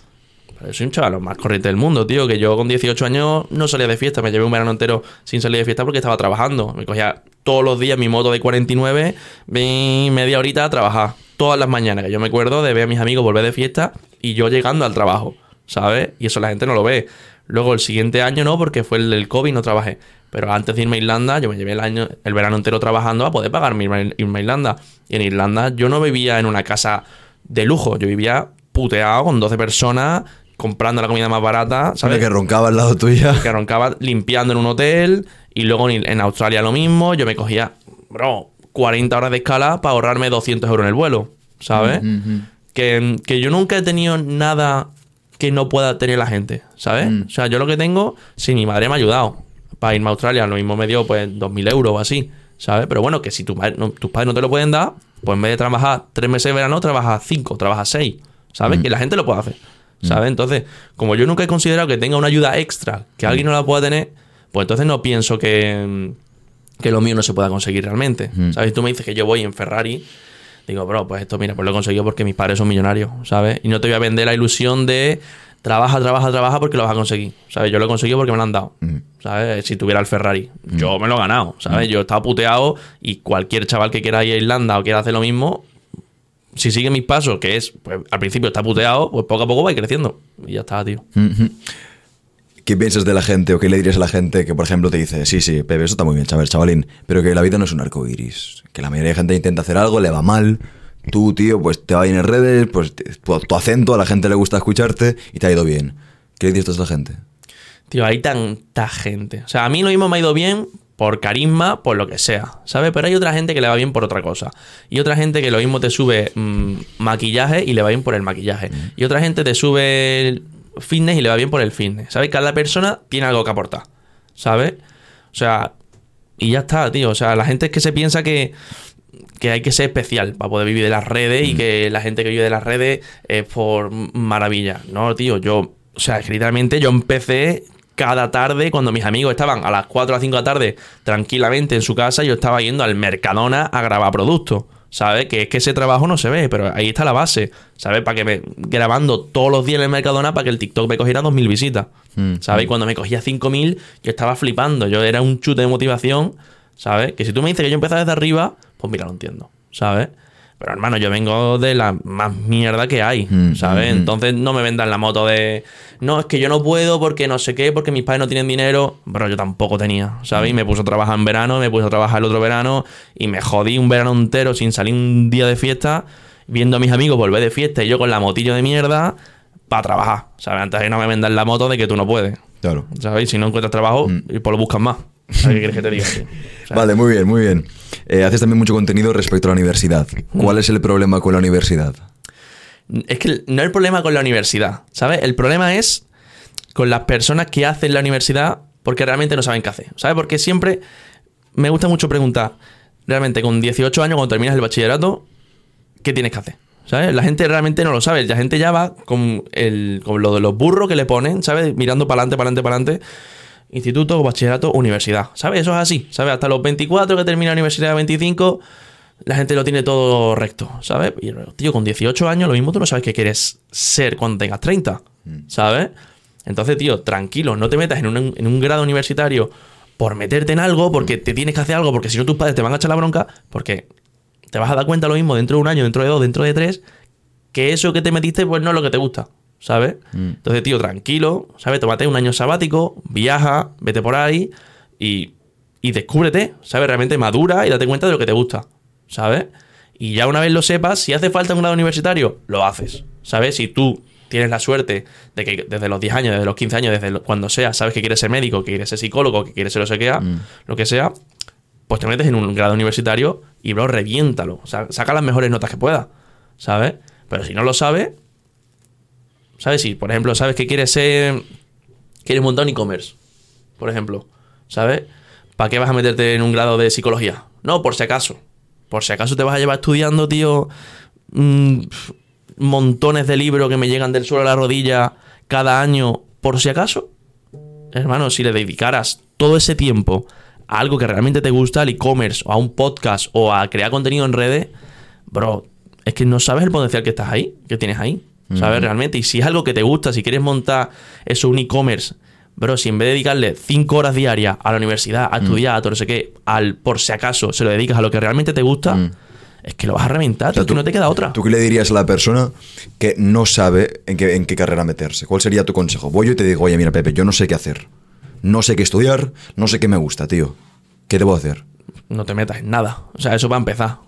Pero soy un chaval más corriente del mundo, tío. Que yo con 18 años no salía de fiesta. Me llevé un verano entero sin salir de fiesta porque estaba trabajando. Me cogía todos los días mi moto de 49, ven media horita a trabajar. Todas las mañanas. Que yo me acuerdo de ver a mis amigos volver de fiesta y yo llegando al trabajo. ¿Sabes? Y eso la gente no lo ve. Luego el siguiente año no, porque fue el del COVID, no trabajé. Pero antes de irme a Irlanda, yo me llevé el año, el verano entero trabajando a poder pagarme irme, irme a Irlanda. Y en Irlanda yo no vivía en una casa de lujo, yo vivía puteado con 12 personas, comprando la comida más barata, ¿Sabes? Que roncaba al lado tuya. que roncaba limpiando en un hotel y luego en, en Australia lo mismo. Yo me cogía, bro, 40 horas de escala para ahorrarme 200 euros en el vuelo, ¿sabes? que, que yo nunca he tenido nada que no pueda tener la gente, ¿sabes? Mm. O sea, yo lo que tengo, si mi madre me ha ayudado para irme a Australia, lo mismo me dio pues 2.000 euros o así, ¿sabes? Pero bueno, que si tu no- tus padres no te lo pueden dar, pues en vez de trabajar tres meses de verano, trabajas cinco, trabajas seis, ¿sabes? Que la gente lo puede hacer, ¿sabes? Entonces, como yo nunca he considerado que tenga una ayuda extra, que alguien no la pueda tener, pues entonces no pienso que, que lo mío no se pueda conseguir realmente, ¿sabes? Tú me dices que yo voy en Ferrari, Digo, bro, pues esto, mira, pues lo he conseguido porque mis padres son millonarios, ¿sabes? Y no te voy a vender la ilusión de trabaja, trabaja, trabaja porque lo vas a conseguir, ¿sabes? Yo lo he conseguido porque me lo han dado, ¿sabes? Si tuviera el Ferrari, yo me lo he ganado, ¿sabes? Yo estaba puteado y cualquier chaval que quiera ir a Irlanda o quiera hacer lo mismo, si sigue mis pasos, que es, pues al principio está puteado, pues poco a poco va a ir creciendo. Y ya está, tío. ¿Qué piensas de la gente o qué le dirías a la gente que, por ejemplo, te dice, sí, sí, Pepe, eso está muy bien, chaval, chavalín, pero que la vida no es un arco iris? Que la mayoría de gente intenta hacer algo, le va mal. Tú, tío, pues te va bien en redes, pues te- tu, tu acento, a la gente le gusta escucharte y te ha ido bien. ¿Qué le dices a esta gente? Tío, hay tanta gente. O sea, a mí lo mismo me ha ido bien por carisma, por lo que sea, ¿sabes? Pero hay otra gente que le va bien por otra cosa. Y otra gente que lo mismo te sube mm, maquillaje y le va bien por el maquillaje. Y otra gente te sube fitness y le va bien por el fitness. ¿Sabes? Cada persona tiene algo que aportar, ¿sabes? O sea, y ya está, tío. O sea, la gente es que se piensa que, que hay que ser especial para poder vivir de las redes y que la gente que vive de las redes es por maravilla. No, tío, yo, o sea, literalmente yo empecé cada tarde cuando mis amigos estaban a las 4 a 5 de la tarde tranquilamente en su casa, yo estaba yendo al Mercadona a grabar productos. ¿Sabes? Que es que ese trabajo no se ve, pero ahí está la base. ¿Sabes? Para que me. grabando todos los días en el Mercadona para que el TikTok me cogiera 2.000 visitas. ¿Sabes? Y cuando me cogía 5.000, yo estaba flipando. Yo era un chute de motivación. ¿Sabes? Que si tú me dices que yo empecé desde arriba, pues mira, lo entiendo. ¿Sabes? Pero hermano, yo vengo de la más mierda que hay, Mm, ¿sabes? Entonces no me vendan la moto de, no, es que yo no puedo porque no sé qué, porque mis padres no tienen dinero. Pero yo tampoco tenía, ¿sabes? Y me puse a trabajar en verano, me puse a trabajar el otro verano y me jodí un verano entero sin salir un día de fiesta, viendo a mis amigos volver de fiesta y yo con la motillo de mierda para trabajar, ¿sabes? Antes de no me vendan la moto de que tú no puedes, Claro. ¿sabes? Si no encuentras trabajo, y pues lo buscas más. ¿Sabes qué quieres que te diga? tío? O sea, Vale, muy bien, muy bien. Eh, haces también mucho contenido respecto a la universidad. ¿Cuál es el problema con la universidad? Es que no el problema con la universidad, ¿sabes? El problema es con las personas que hacen la universidad porque realmente no saben qué hacer, ¿sabes? Porque siempre me gusta mucho preguntar, realmente con 18 años, cuando terminas el bachillerato, ¿qué tienes que hacer? ¿Sabes? La gente realmente no lo sabe. La gente ya va con, el, con lo de los burros que le ponen, ¿sabes? Mirando para adelante, para adelante, para adelante. Instituto, bachillerato, universidad. ¿Sabes? Eso es así. ¿Sabes? Hasta los 24 que termina la universidad, 25, la gente lo tiene todo recto. ¿Sabes? Y, tío, con 18 años, lo mismo tú no sabes qué quieres ser cuando tengas 30. ¿Sabes? Entonces, tío, tranquilo, no te metas en un, en un grado universitario por meterte en algo, porque te tienes que hacer algo, porque si no tus padres te van a echar la bronca, porque te vas a dar cuenta lo mismo dentro de un año, dentro de dos, dentro de tres, que eso que te metiste pues no es lo que te gusta, ¿sabes? Entonces, tío, tranquilo, ¿sabes? Tómate un año sabático, viaja, vete por ahí y, y descúbrete, ¿sabes? Realmente madura y date cuenta de lo que te gusta, ¿sabes? Y ya una vez lo sepas, si hace falta un grado universitario, lo haces, ¿sabes? Si tú tienes la suerte de que desde los 10 años, desde los 15 años, desde lo- cuando sea, sabes que quieres ser médico, que quieres ser psicólogo, que quieres ser lo que sea, lo que sea, pues te metes en un grado universitario y, bro, reviéntalo. O sea, saca las mejores notas que puedas, ¿sabes? Pero si no lo sabes, ¿sabes? Si, por ejemplo, sabes que quieres ser. Quieres montar un e-commerce, por ejemplo, ¿sabes? ¿Para qué vas a meterte en un grado de psicología? No, por si acaso. Por si acaso te vas a llevar estudiando, tío, mm, montones de libros que me llegan del suelo a la rodilla cada año, por si acaso. Hermano, si le dedicaras todo ese tiempo a algo que realmente te gusta, al e-commerce, o a un podcast, o a crear contenido en redes, bro, es que no sabes el potencial que estás ahí, que tienes ahí. ¿Sabes? Realmente. Y si es algo que te gusta, si quieres montar eso, un e-commerce, bro, si en vez de dedicarle cinco horas diarias a la universidad, a estudiar, a todo no sé qué, al por si acaso se lo dedicas a lo que realmente te gusta, es que lo vas a reventar, tío, O sea, que no te queda otra. ¿Tú qué le dirías a la persona que no sabe en qué, en qué carrera meterse? ¿Cuál sería tu consejo? Voy yo y te digo, oye, mira, Pepe, yo no sé qué hacer. No sé qué estudiar, no sé qué me gusta, tío. ¿Qué debo hacer? no te metas en nada. O sea, eso va a empezar.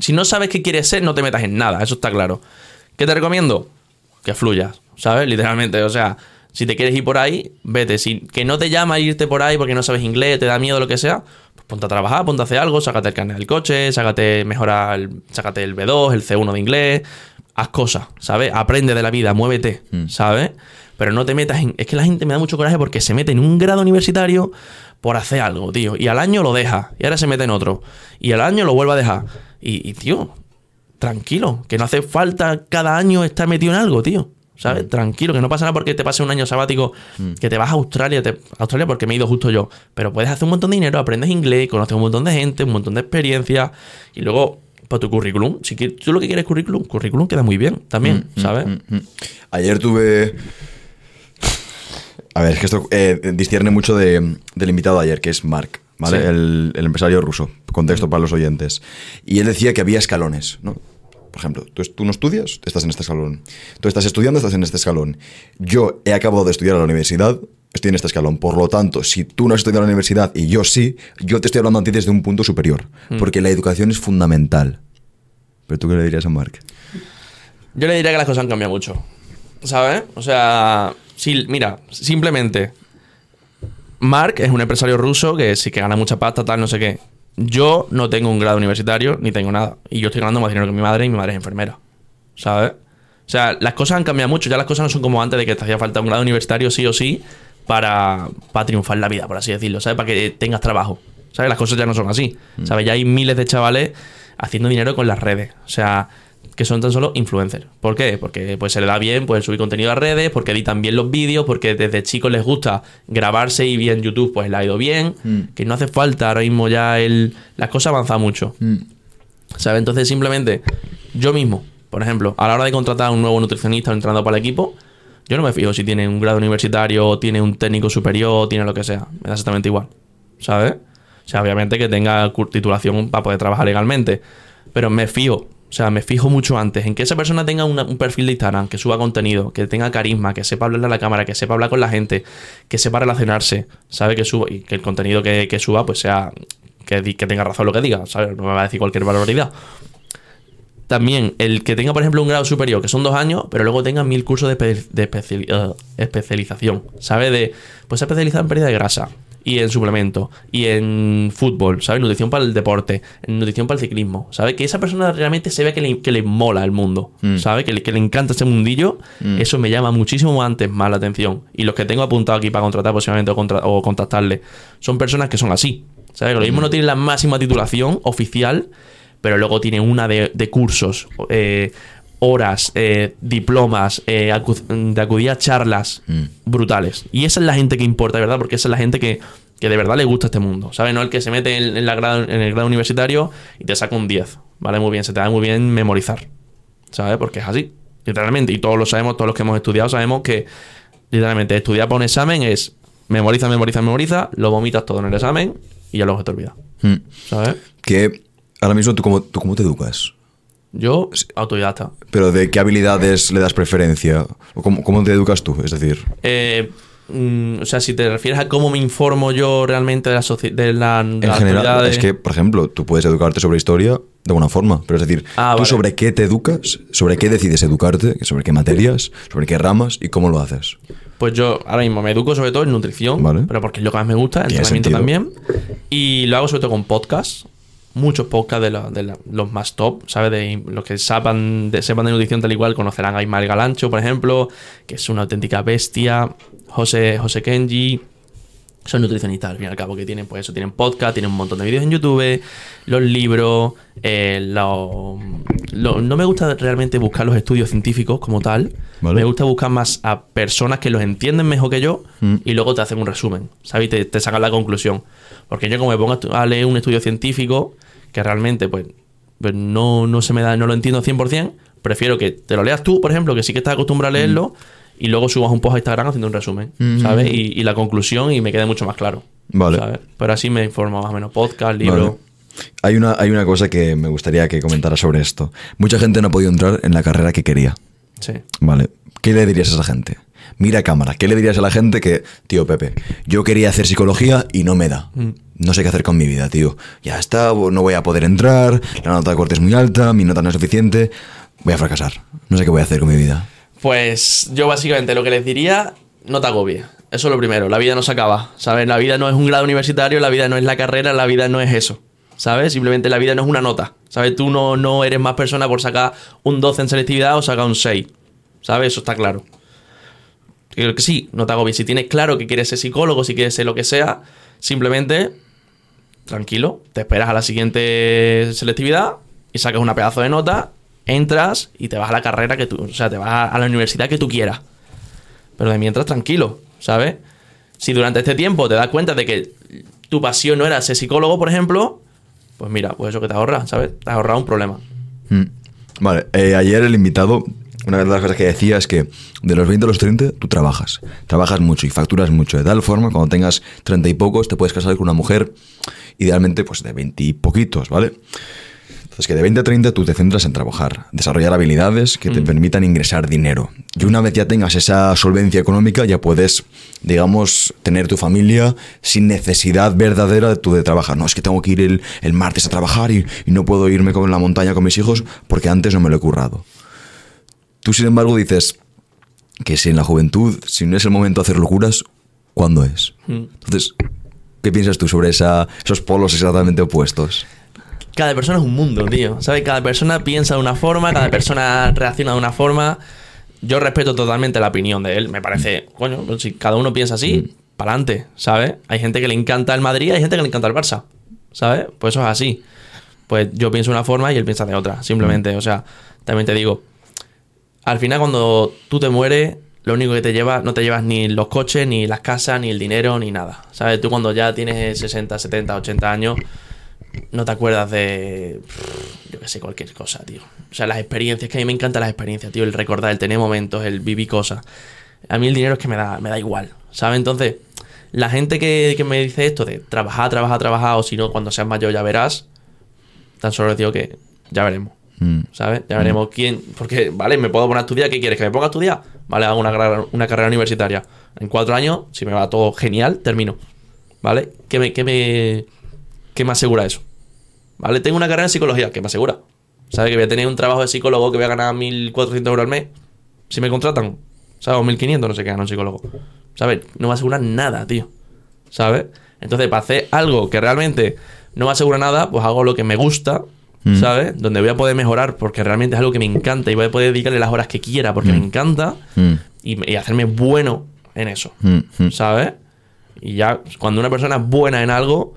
Si no sabes qué quieres ser, no te metas en nada, eso está claro. ¿Qué te recomiendo? Que fluyas, ¿sabes? Literalmente, o sea, si te quieres ir por ahí, vete. Si que no te llama irte por ahí porque no sabes inglés, te da miedo, lo que sea, pues ponte a trabajar, ponte a hacer algo, sácate el carnet del coche, sácate, mejora, el, sácate el B2, el C1 de inglés, haz cosas, ¿sabes? Aprende de la vida, muévete, ¿sabes? Pero no te metas en... Es que la gente me da mucho coraje porque se mete en un grado universitario por hacer algo, tío. Y al año lo deja. Y ahora se mete en otro. Y al año lo vuelve a dejar. Y, y, tío, tranquilo. Que no hace falta cada año estar metido en algo, tío. ¿Sabes? Tranquilo, que no pasa nada porque te pase un año sabático, que te vas a Australia, te- a Australia porque me he ido justo yo. Pero puedes hacer un montón de dinero, aprendes inglés, conoces un montón de gente, un montón de experiencia. Y luego, para tu currículum, si quieres, tú lo que quieres currículum, currículum queda muy bien también, ¿sabes? Ayer tuve. A ver, es que esto eh, discierne mucho de- del invitado de ayer, que es Mark, ¿vale? Sí. El, el empresario ruso. Contexto para los oyentes. Y él decía que había escalones, ¿no? Por ejemplo, tú, tú no estudias, estás en este escalón. Tú estás estudiando, estás en este escalón. Yo he acabado de estudiar a la universidad, estoy en este escalón. Por lo tanto, si tú no has estudiado a la universidad y yo sí, yo te estoy hablando a ti desde un punto superior. Porque la educación es fundamental. Pero tú qué le dirías a Mark? Yo le diría que las cosas han cambiado mucho. ¿Sabes? O sea, mira, simplemente. Mark es un empresario ruso que sí que gana mucha pasta, tal, no sé qué. Yo no tengo un grado universitario ni tengo nada. Y yo estoy ganando más dinero que mi madre y mi madre es enfermera. ¿Sabes? O sea, las cosas han cambiado mucho. Ya las cosas no son como antes de que te hacía falta un grado universitario sí o sí para, para triunfar en la vida, por así decirlo. ¿Sabes? Para que tengas trabajo. ¿Sabes? Las cosas ya no son así. ¿Sabes? Ya hay miles de chavales haciendo dinero con las redes. O sea, que son tan solo influencers. ¿Por qué? Porque pues se le da bien pues, subir contenido a redes, porque editan bien los vídeos, porque desde chicos les gusta grabarse y bien YouTube pues le ha ido bien. Que no hace falta ahora mismo ya el... Las cosas avanzan mucho. ¿Sabes? Entonces simplemente yo mismo, por ejemplo, a la hora de contratar a un nuevo nutricionista o entrenador para el equipo, yo no me fijo si tiene un grado universitario, o tiene un técnico superior, o tiene lo que sea. Me da exactamente igual. ¿Sabes? O sea, obviamente que tenga titulación para poder trabajar legalmente. Pero me fijo. O sea, me fijo mucho antes en que esa persona tenga un perfil de Instagram, que suba contenido, que tenga carisma, que sepa hablarle a la cámara, que sepa hablar con la gente, que sepa relacionarse, sabe que suba y que el contenido que, que suba pues sea que, que tenga razón lo que diga, ¿sabes? No me va a decir cualquier barbaridad. También el que tenga, por ejemplo, un grado superior, que son dos años, pero luego tenga mil cursos de, eh, especialización, ¿sabe? De, pues se especializado en pérdida de grasa y en suplemento y en fútbol, ¿sabes? Nutrición para el deporte, nutrición para el ciclismo, ¿sabe? Que esa persona realmente se ve que le, que le mola el mundo, ¿sabe? Que le, que le encanta este mundillo, eso me llama muchísimo antes más la atención. Y los que tengo apuntado aquí para contratar posiblemente o, contra- o contactarle son personas que son así, ¿sabes? Que lo mismo no tienen la máxima titulación oficial, pero luego tiene una de, de cursos, eh, horas, eh, diplomas, eh, acu- de acudir a charlas brutales. Y esa es la gente que importa, verdad, porque esa es la gente que, que de verdad le gusta este mundo, ¿sabes? No el que se mete en, en la grado- en el grado universitario y te saca un 10, ¿vale? Muy bien, se te da muy bien memorizar, ¿sabes? Porque es así, literalmente. Y todos lo sabemos, todos los que hemos estudiado sabemos que, literalmente, estudiar para un examen es memoriza, memoriza, memoriza, lo vomitas todo en el examen y ya luego te olvida, Mm. ¿sabes? Que ahora mismo tú cómo, tú cómo te educas. Yo, autodidacta. Pero ¿de qué habilidades le das preferencia? ¿O cómo, cómo te educas tú? Es decir, Eh, mm, o sea, si te refieres a cómo me informo yo realmente de la soci- de la, de en general, es que, por ejemplo, tú puedes educarte sobre historia de alguna forma, pero es decir, Ah, tú vale. sobre qué te educas, sobre qué decides educarte, sobre qué materias, sobre qué ramas y cómo lo haces. Pues yo ahora mismo me educo sobre todo en nutrición, Vale. pero porque es lo que más me gusta, entrenamiento sentido. también. Y lo hago sobre todo con podcasts, muchos podcasts de, la- de la- los más top, ¿sabes? De los que sepan de, sepan de nutrición tal igual conocerán a Ismael Galancho, por ejemplo, que es una auténtica bestia, José, José Kenji. Son nutricionistas al fin y al cabo que tienen, pues eso, tienen podcast, tienen un montón de vídeos en YouTube, los libros, eh, lo- lo- no me gusta realmente buscar los estudios científicos como tal, Vale. me gusta buscar más a personas que los entienden mejor que yo Mm. y luego te hacen un resumen, ¿sabes? Te, te sacan la conclusión. Porque yo como me pongo a leer un estudio científico que realmente pues, pues no, no se me da, no lo entiendo 100%, prefiero que te lo leas tú, por ejemplo, que sí que estás acostumbrado a leerlo y luego subas un post a Instagram haciendo un resumen. ¿sabes? Y, y la conclusión y me quede mucho más claro. Vale. ¿sabes? Pero así me informo más o menos, podcast, libro. Vale. Hay una, hay una cosa que me gustaría que comentara sobre esto. Mucha gente no ha podido entrar en la carrera que quería. Sí. Vale. ¿Qué le dirías a esa gente? Mira a cámara, ¿qué le dirías a la gente que, tío Pepe, yo quería hacer psicología y no me da? Mm. No sé qué hacer con mi vida, tío. Ya está, no voy a poder entrar, la nota de corte es muy alta, mi nota no es suficiente, voy a fracasar. No sé qué voy a hacer con mi vida. Pues yo básicamente lo que les diría, no te agobies. Eso es lo primero, la vida no se acaba, ¿sabes? La vida no es un grado universitario, la vida no es la carrera, la vida no es eso, ¿sabes? Simplemente la vida no es una nota, ¿sabes? Tú no, no eres más persona por sacar un 12 en selectividad o sacar un 6, ¿sabes? Eso está claro. Creo que sí, no te agobies. Si tienes claro que quieres ser psicólogo, si quieres ser lo que sea, simplemente tranquilo, te esperas a la siguiente selectividad y sacas una pedazo de nota, entras y te vas a la carrera que tú, o sea, te vas a- la universidad que tú quieras. Pero de mientras, tranquilo, ¿sabes? Si durante este tiempo te das cuenta de que tu pasión no era ser psicólogo, por ejemplo, pues mira, pues eso que te ahorra, ¿sabes? Te has ahorrado un problema. Mm. Vale, eh, ayer el invitado, una de las cosas que decía es que de los 20 a los 30 tú trabajas, trabajas mucho y facturas mucho. De tal forma, cuando tengas 30 y pocos, te puedes casar con una mujer, idealmente pues de 20 y poquitos, ¿vale? Entonces que de 20 a 30 tú te centras en trabajar, desarrollar habilidades que te permitan ingresar dinero. Y una vez ya tengas esa solvencia económica, ya puedes, digamos, tener tu familia sin necesidad verdadera de tú de trabajar. No, es que tengo que ir el, el martes a trabajar y, y no puedo irme con la montaña con mis hijos porque antes no me lo he currado. Tú, sin embargo, dices que si en la juventud, si no es el momento de hacer locuras, ¿cuándo es? Mm. Entonces, ¿qué piensas tú sobre esa, esos polos exactamente opuestos? Cada persona es un mundo, tío. ¿Sabes? Cada persona piensa de una forma, cada persona reacciona de una forma. Yo respeto totalmente la opinión de él. Me parece, coño, pues si cada uno piensa así, para adelante, ¿sabes? Hay gente que le encanta el Madrid, hay gente que le encanta el Barça, ¿sabes? Pues eso es así. Pues yo pienso de una forma y él piensa de otra, simplemente. O sea, también te digo, al final cuando tú te mueres, lo único que te llevas, no te llevas ni los coches, ni las casas, ni el dinero, ni nada. ¿Sabes? Tú cuando ya tienes 60, 70, 80 años, no te acuerdas de. Yo qué sé, cualquier cosa, tío. O sea, las experiencias, que a mí me encantan las experiencias, tío. El recordar, el tener momentos, el vivir cosas. A mí el dinero es que me da, me da igual, ¿sabes? Entonces, la gente que, que me dice esto de trabajar, trabajar, trabajar, o si no, cuando seas mayor ya verás, tan solo les digo que ya veremos. Mm. ¿Sabes? Ya veremos quién. Porque, vale, me puedo poner a estudiar. ¿Qué quieres? ¿Que me ponga a estudiar? Vale, hago una, carrera- una carrera universitaria. En cuatro años, si me va todo genial, termino. ¿Vale? ¿Qué me, qué me, qué me asegura eso? ¿Vale? Tengo una carrera en psicología. ¿Qué me asegura? ¿Sabes? Que voy a tener un trabajo de psicólogo que voy a ganar 1.400 euros al mes. Si me contratan. ¿Sabes? O 1.500, no sé qué gana un psicólogo. ¿Sabes? No me asegura nada, tío. ¿Sabes? Entonces, para hacer algo que realmente no me asegura nada, pues hago lo que me gusta, Mm. ¿sabes? Donde voy a poder mejorar porque realmente es algo que me encanta y voy a poder dedicarle las horas que quiera porque me encanta Mm. y, y hacerme bueno en eso, Mm. Mm. ¿sabes? Y ya cuando una persona es buena en algo,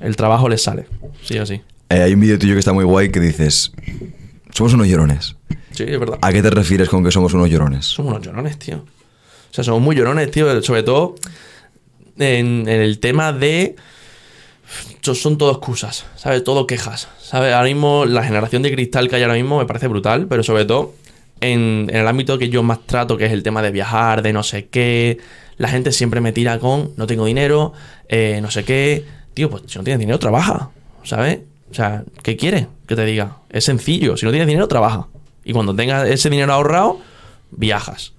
el trabajo le sale, sí o sí. Eh, hay un vídeo tuyo que está muy guay que dices, somos unos llorones. Sí, es verdad. ¿A qué te refieres con que somos unos llorones? Somos unos llorones, tío. O sea, somos muy llorones, tío. Sobre todo en, en el tema de. so- Son todo excusas, ¿sabes? Todo quejas, ¿sabes? Ahora mismo la generación de cristal que hay ahora mismo me parece brutal, pero sobre todo en, en el ámbito que yo más trato, que es el tema de viajar, de no sé qué, la gente siempre me tira con no tengo dinero, eh, no sé qué. Tío, pues si no tienes dinero, trabaja, ¿sabes? O sea, ¿qué quieres que te diga? Es sencillo. Si no tienes dinero, trabaja. Y cuando tengas ese dinero ahorrado, viajas.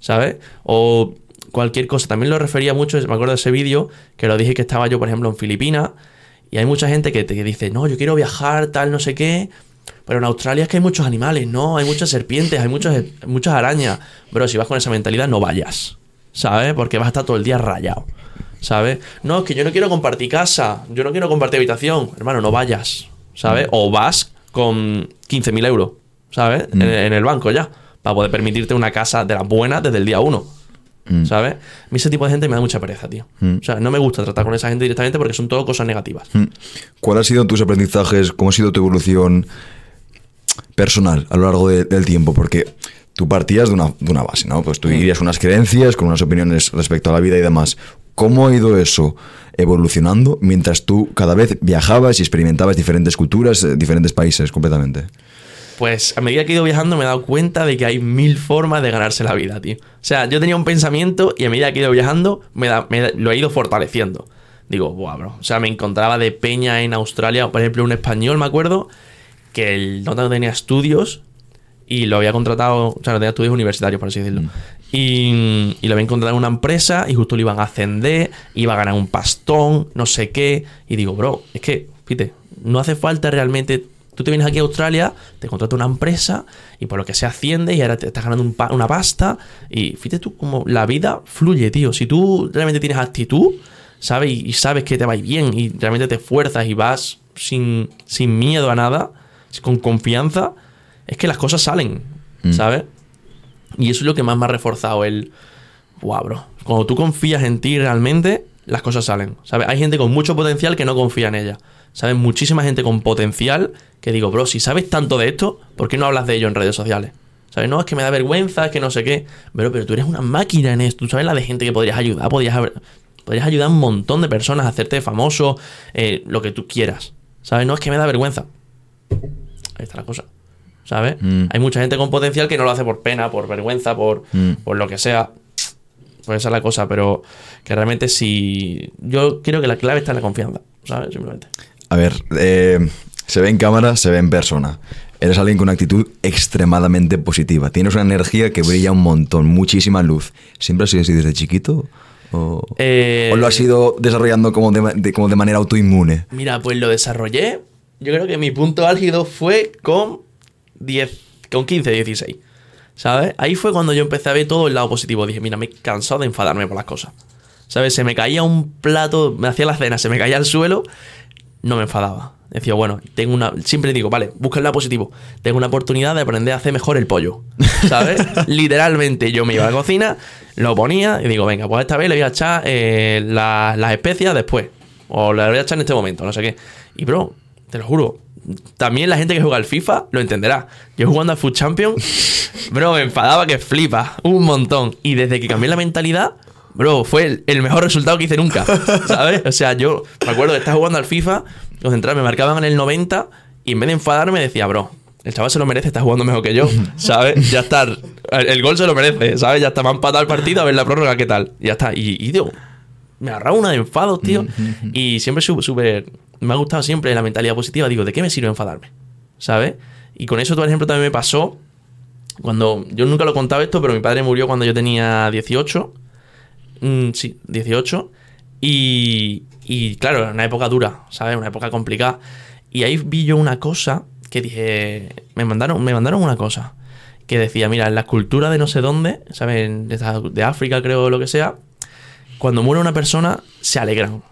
¿Sabes? O cualquier cosa. También lo refería mucho, me acuerdo de ese vídeo, que lo dije que estaba yo, por ejemplo, en Filipinas. Y hay mucha gente que te dice, no, yo quiero viajar, tal, no sé qué. Pero en Australia es que hay muchos animales, ¿no? Hay muchas serpientes, hay muchas, muchas arañas. Pero si vas con esa mentalidad, no vayas. ¿Sabes? Porque vas a estar todo el día rayado. ¿Sabes? No, es que yo no quiero compartir casa, yo no quiero compartir habitación. Hermano, no vayas. ¿Sabes? O vas con 15.000 euros, ¿sabes? En, en el banco ya. Para poder permitirte una casa de las buenas desde el día uno. ¿Sabes? A mí ese tipo de gente me da mucha pereza, tío. O sea, no me gusta tratar con esa gente directamente porque son todo cosas negativas. ¿Cuál ha sido tus aprendizajes? ¿Cómo ha sido tu evolución personal a lo largo de- del tiempo? Porque tú partías de una, de una base, ¿no? Pues tú vivías unas creencias con unas opiniones respecto a la vida y demás. ¿Cómo ha ido eso evolucionando mientras tú cada vez viajabas y experimentabas diferentes culturas, eh, diferentes países completamente? Pues a medida que he ido viajando me he dado cuenta de que hay mil formas de ganarse la vida, tío. O sea, yo tenía un pensamiento y a medida que he ido viajando me, da- me da- lo he ido fortaleciendo. Digo, buah, bro. O sea, me encontraba de peña en Australia, por ejemplo, un español, me acuerdo, que él no tenía estudios y lo había contratado, o sea, no tenía estudios universitarios, por así decirlo. Y, y lo había contratado en una empresa y justo le iban a ascender, iba a ganar un pastón, no sé qué. Y digo, bro, es que, fíjate, no hace falta realmente. Tú te vienes aquí a Australia, te contrata una empresa y por lo que se asciende y ahora te estás ganando un pa- una pasta. Y fíjate tú cómo la vida fluye, tío. Si tú realmente tienes actitud, ¿sabes? Y, y sabes que te va bien y realmente te esfuerzas y vas sin, sin miedo a nada, con confianza, es que las cosas salen, ¿sabes? Y eso es lo que más me ha reforzado el. Wow, bro. Cuando tú confías en ti realmente, las cosas salen. ¿Sabes? Hay gente con mucho potencial que no confía en ella. ¿Sabes? Muchísima gente con potencial que digo, bro, si sabes tanto de esto, ¿por qué no hablas de ello en redes sociales? ¿Sabes? No, es que me da vergüenza, es que no sé qué. Pero, pero tú eres una máquina en esto. Sabes la de gente que podrías ayudar. Podrías, podrías ayudar a un montón de personas a hacerte famoso, eh, lo que tú quieras. ¿Sabes? No, es que me da vergüenza. Ahí está la cosa. ¿Sabes? Mm. Hay mucha gente con potencial que no lo hace por pena, por vergüenza, por, Mm. por lo que sea. Pues esa es la cosa, pero que realmente si. Yo creo que la clave está en la confianza, ¿sabes? Simplemente. A ver, eh, se ve en cámara, se ve en persona. Eres alguien con una actitud extremadamente positiva. Tienes una energía que brilla un montón, muchísima luz. ¿Siempre has sido así desde chiquito? ¿O, Eh, o lo has ido desarrollando como de- como de manera autoinmune? Mira, pues lo desarrollé. Yo creo que mi punto álgido fue con 10, con 15, 16. ¿Sabes? Ahí fue cuando yo empecé a ver todo el lado positivo. Dije, mira, me he cansado de enfadarme por las cosas. ¿Sabes? Se me caía un plato, me hacía la cena, se me caía al suelo, no me enfadaba. Decía, bueno, tengo una. Siempre digo, vale, busca el lado positivo. Tengo una oportunidad de aprender a hacer mejor el pollo. ¿Sabes? Literalmente, yo me iba a la cocina, lo ponía y digo, venga, pues esta vez le voy a echar eh, la- las especias después. O le voy a echar en este momento, no sé qué. Y, bro, te lo juro. También la gente que juega al FIFA lo entenderá. Yo jugando al Food Champion, bro, me enfadaba que flipa. Un montón. Y desde que cambié la mentalidad, bro, fue el, el mejor resultado que hice nunca. ¿Sabes? O sea, yo me acuerdo de estar jugando al FIFA, los centrales me marcaban en el 90 y en vez de enfadarme decía, bro, el chaval se lo merece, está jugando mejor que yo. ¿Sabes? Ya está. El, el gol se lo merece, ¿sabes? Ya está, me han empatado el partido, a ver la prórroga, ¿qué tal? Y ya está. Y, y digo, me agarraba una de enfados, tío. y siempre súper. Me ha gustado siempre la mentalidad positiva. Digo, ¿de qué me sirve enfadarme? ¿Sabes? Y con eso, por ejemplo, también me pasó. Cuando. Yo nunca lo he contado esto, pero mi padre murió cuando yo tenía 18. Mm, sí, 18. Y. Y claro, era una época dura, ¿sabes? Una época complicada. Y ahí vi yo una cosa que dije. Me mandaron, me mandaron una cosa. Que decía, mira, en la cultura de no sé dónde, ¿sabes? De, de África, creo, lo que sea cuando muere una persona, se alegran.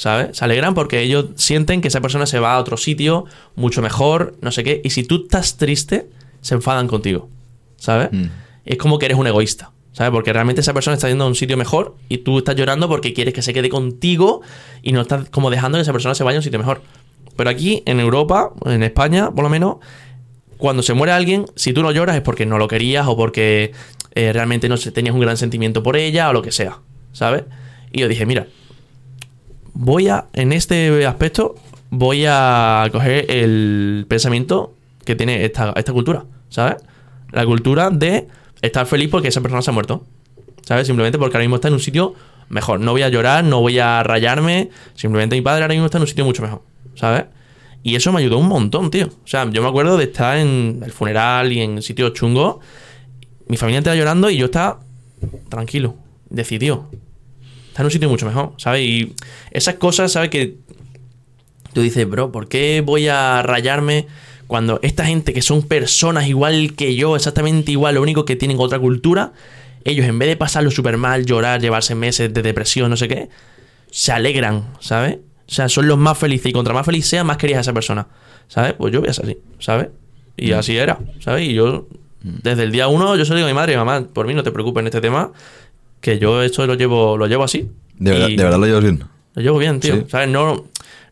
¿Sabes? Se alegran porque ellos sienten que esa persona se va a otro sitio mucho mejor, no sé qué. Y si tú estás triste, se enfadan contigo. ¿Sabes? Mm. Es como que eres un egoísta. ¿Sabes? Porque realmente esa persona está yendo a un sitio mejor y tú estás llorando porque quieres que se quede contigo y no estás como dejando que esa persona se vaya a un sitio mejor. Pero aquí, en Europa, en España, por lo menos, cuando se muere alguien, si tú no lloras es porque no lo querías o porque eh, realmente no tenías un gran sentimiento por ella o lo que sea, ¿sabes? Y yo dije, mira, voy a, en este aspecto, voy a coger el pensamiento que tiene esta, esta cultura, ¿sabes? La cultura de estar feliz porque esa persona se ha muerto, ¿sabes? Simplemente porque ahora mismo está en un sitio mejor. No voy a llorar, no voy a rayarme, simplemente mi padre ahora mismo está en un sitio mucho mejor, ¿sabes? Y eso me ayudó un montón, tío. O sea, yo me acuerdo de estar en el funeral y en sitios chungos. Mi familia estaba llorando y yo estaba tranquilo, decidido. Está en un sitio mucho mejor, ¿sabes? Y esas cosas, ¿sabes? Que tú dices, bro, ¿por qué voy a rayarme cuando esta gente que son personas igual que yo, exactamente igual, lo único que tienen otra cultura, ellos en vez de pasarlo súper mal, llorar, llevarse meses de depresión, no sé qué, se alegran, ¿sabes? O sea, son los más felices y contra más feliz sea, más querías a esa persona, ¿sabes? Pues yo voy a ser así, ¿sabes? Y así era, ¿sabes? Y yo, desde el día uno, yo se lo digo a mi madre, mamá, por mí no te preocupes en este tema, que yo esto lo llevo, lo llevo así. ¿De verdad, Y ¿de verdad lo llevas bien? Lo llevo bien, tío. Sí. ¿Sabes? No,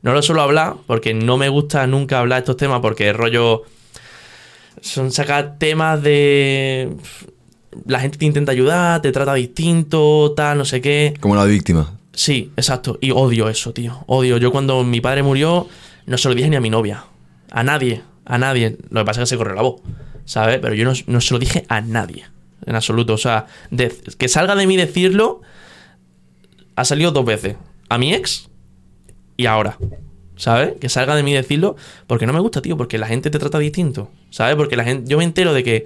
no lo suelo hablar porque no me gusta nunca hablar de estos temas porque rollo. Son sacar temas de. La gente te intenta ayudar, te trata distinto, tal, no sé qué. Como la víctima. Sí, exacto. Y odio eso, tío. Odio. Yo cuando mi padre murió, no se lo dije ni a mi novia. A nadie. A nadie. Lo que pasa es que se corrió la voz. ¿Sabes? Pero yo no, no se lo dije a nadie. En absoluto. O sea, que salga de mí decirlo. Ha salido dos veces. A mi ex y ahora. ¿Sabes? Que salga de mí decirlo. Porque no me gusta, tío. Porque la gente te trata distinto. ¿Sabes? Porque la gente. Yo me entero de que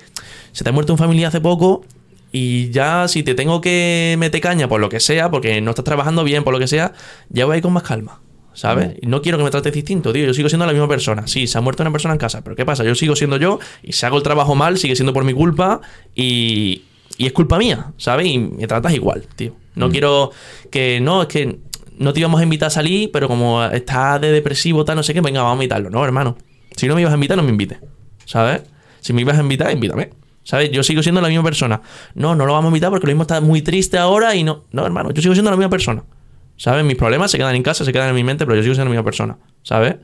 se te ha muerto un familiar hace poco. Y ya si te tengo que meter caña por lo que sea, porque no estás trabajando bien, por lo que sea, ya voy a ir con más calma. ¿Sabes? Y no quiero que me trates distinto, tío. Yo sigo siendo la misma persona. Sí, se ha muerto una persona en casa, pero ¿qué pasa? Yo sigo siendo yo y si hago el trabajo mal, sigue siendo por mi culpa y, y es culpa mía, ¿sabes? Y me tratas igual, tío. No quiero que, no, es que no te íbamos a invitar a salir, pero como estás de depresivo, tal, no sé qué, venga, vamos a invitarlo. No, hermano. Si no me ibas a invitar, no me invites. ¿Sabes? Si me ibas a invitar, invítame. ¿Sabes? Yo sigo siendo la misma persona. No, no lo vamos a invitar porque lo mismo está muy triste ahora y no. No, hermano, yo sigo siendo la misma persona. ¿Sabes? Mis problemas se quedan en casa, se quedan en mi mente, pero yo sigo siendo la misma persona. ¿Sabes?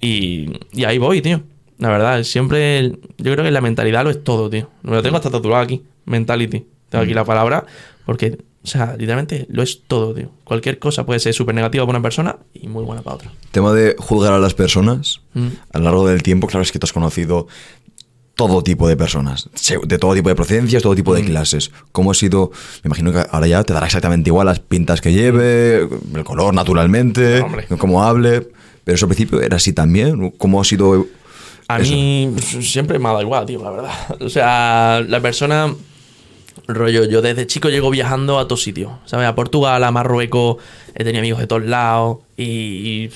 Y, y ahí voy, tío. La verdad, siempre. Yo creo que la mentalidad lo es todo, tío. Me lo tengo hasta tatuado aquí. Mentality. Tengo aquí la palabra. Porque, o sea, literalmente lo es todo, tío. Cualquier cosa puede ser súper negativa para una persona y muy buena para otra. Tema de juzgar a las personas. Mm. A lo largo del tiempo, claro, es que tú has conocido todo tipo de personas, de todo tipo de procedencias, todo tipo de Mm. clases. ¿Cómo ha sido? Me imagino que ahora ya te dará exactamente igual las pintas que lleve, el color naturalmente, No, cómo hable. Pero eso al principio era así también. ¿Cómo ha sido? A Eso. mí siempre me ha dado igual, tío, la verdad. O sea, la persona. Rollo, yo desde chico llego viajando a todos sitios. ¿Sabes? A Portugal, a Marruecos, he tenido amigos de todos lados. Y, y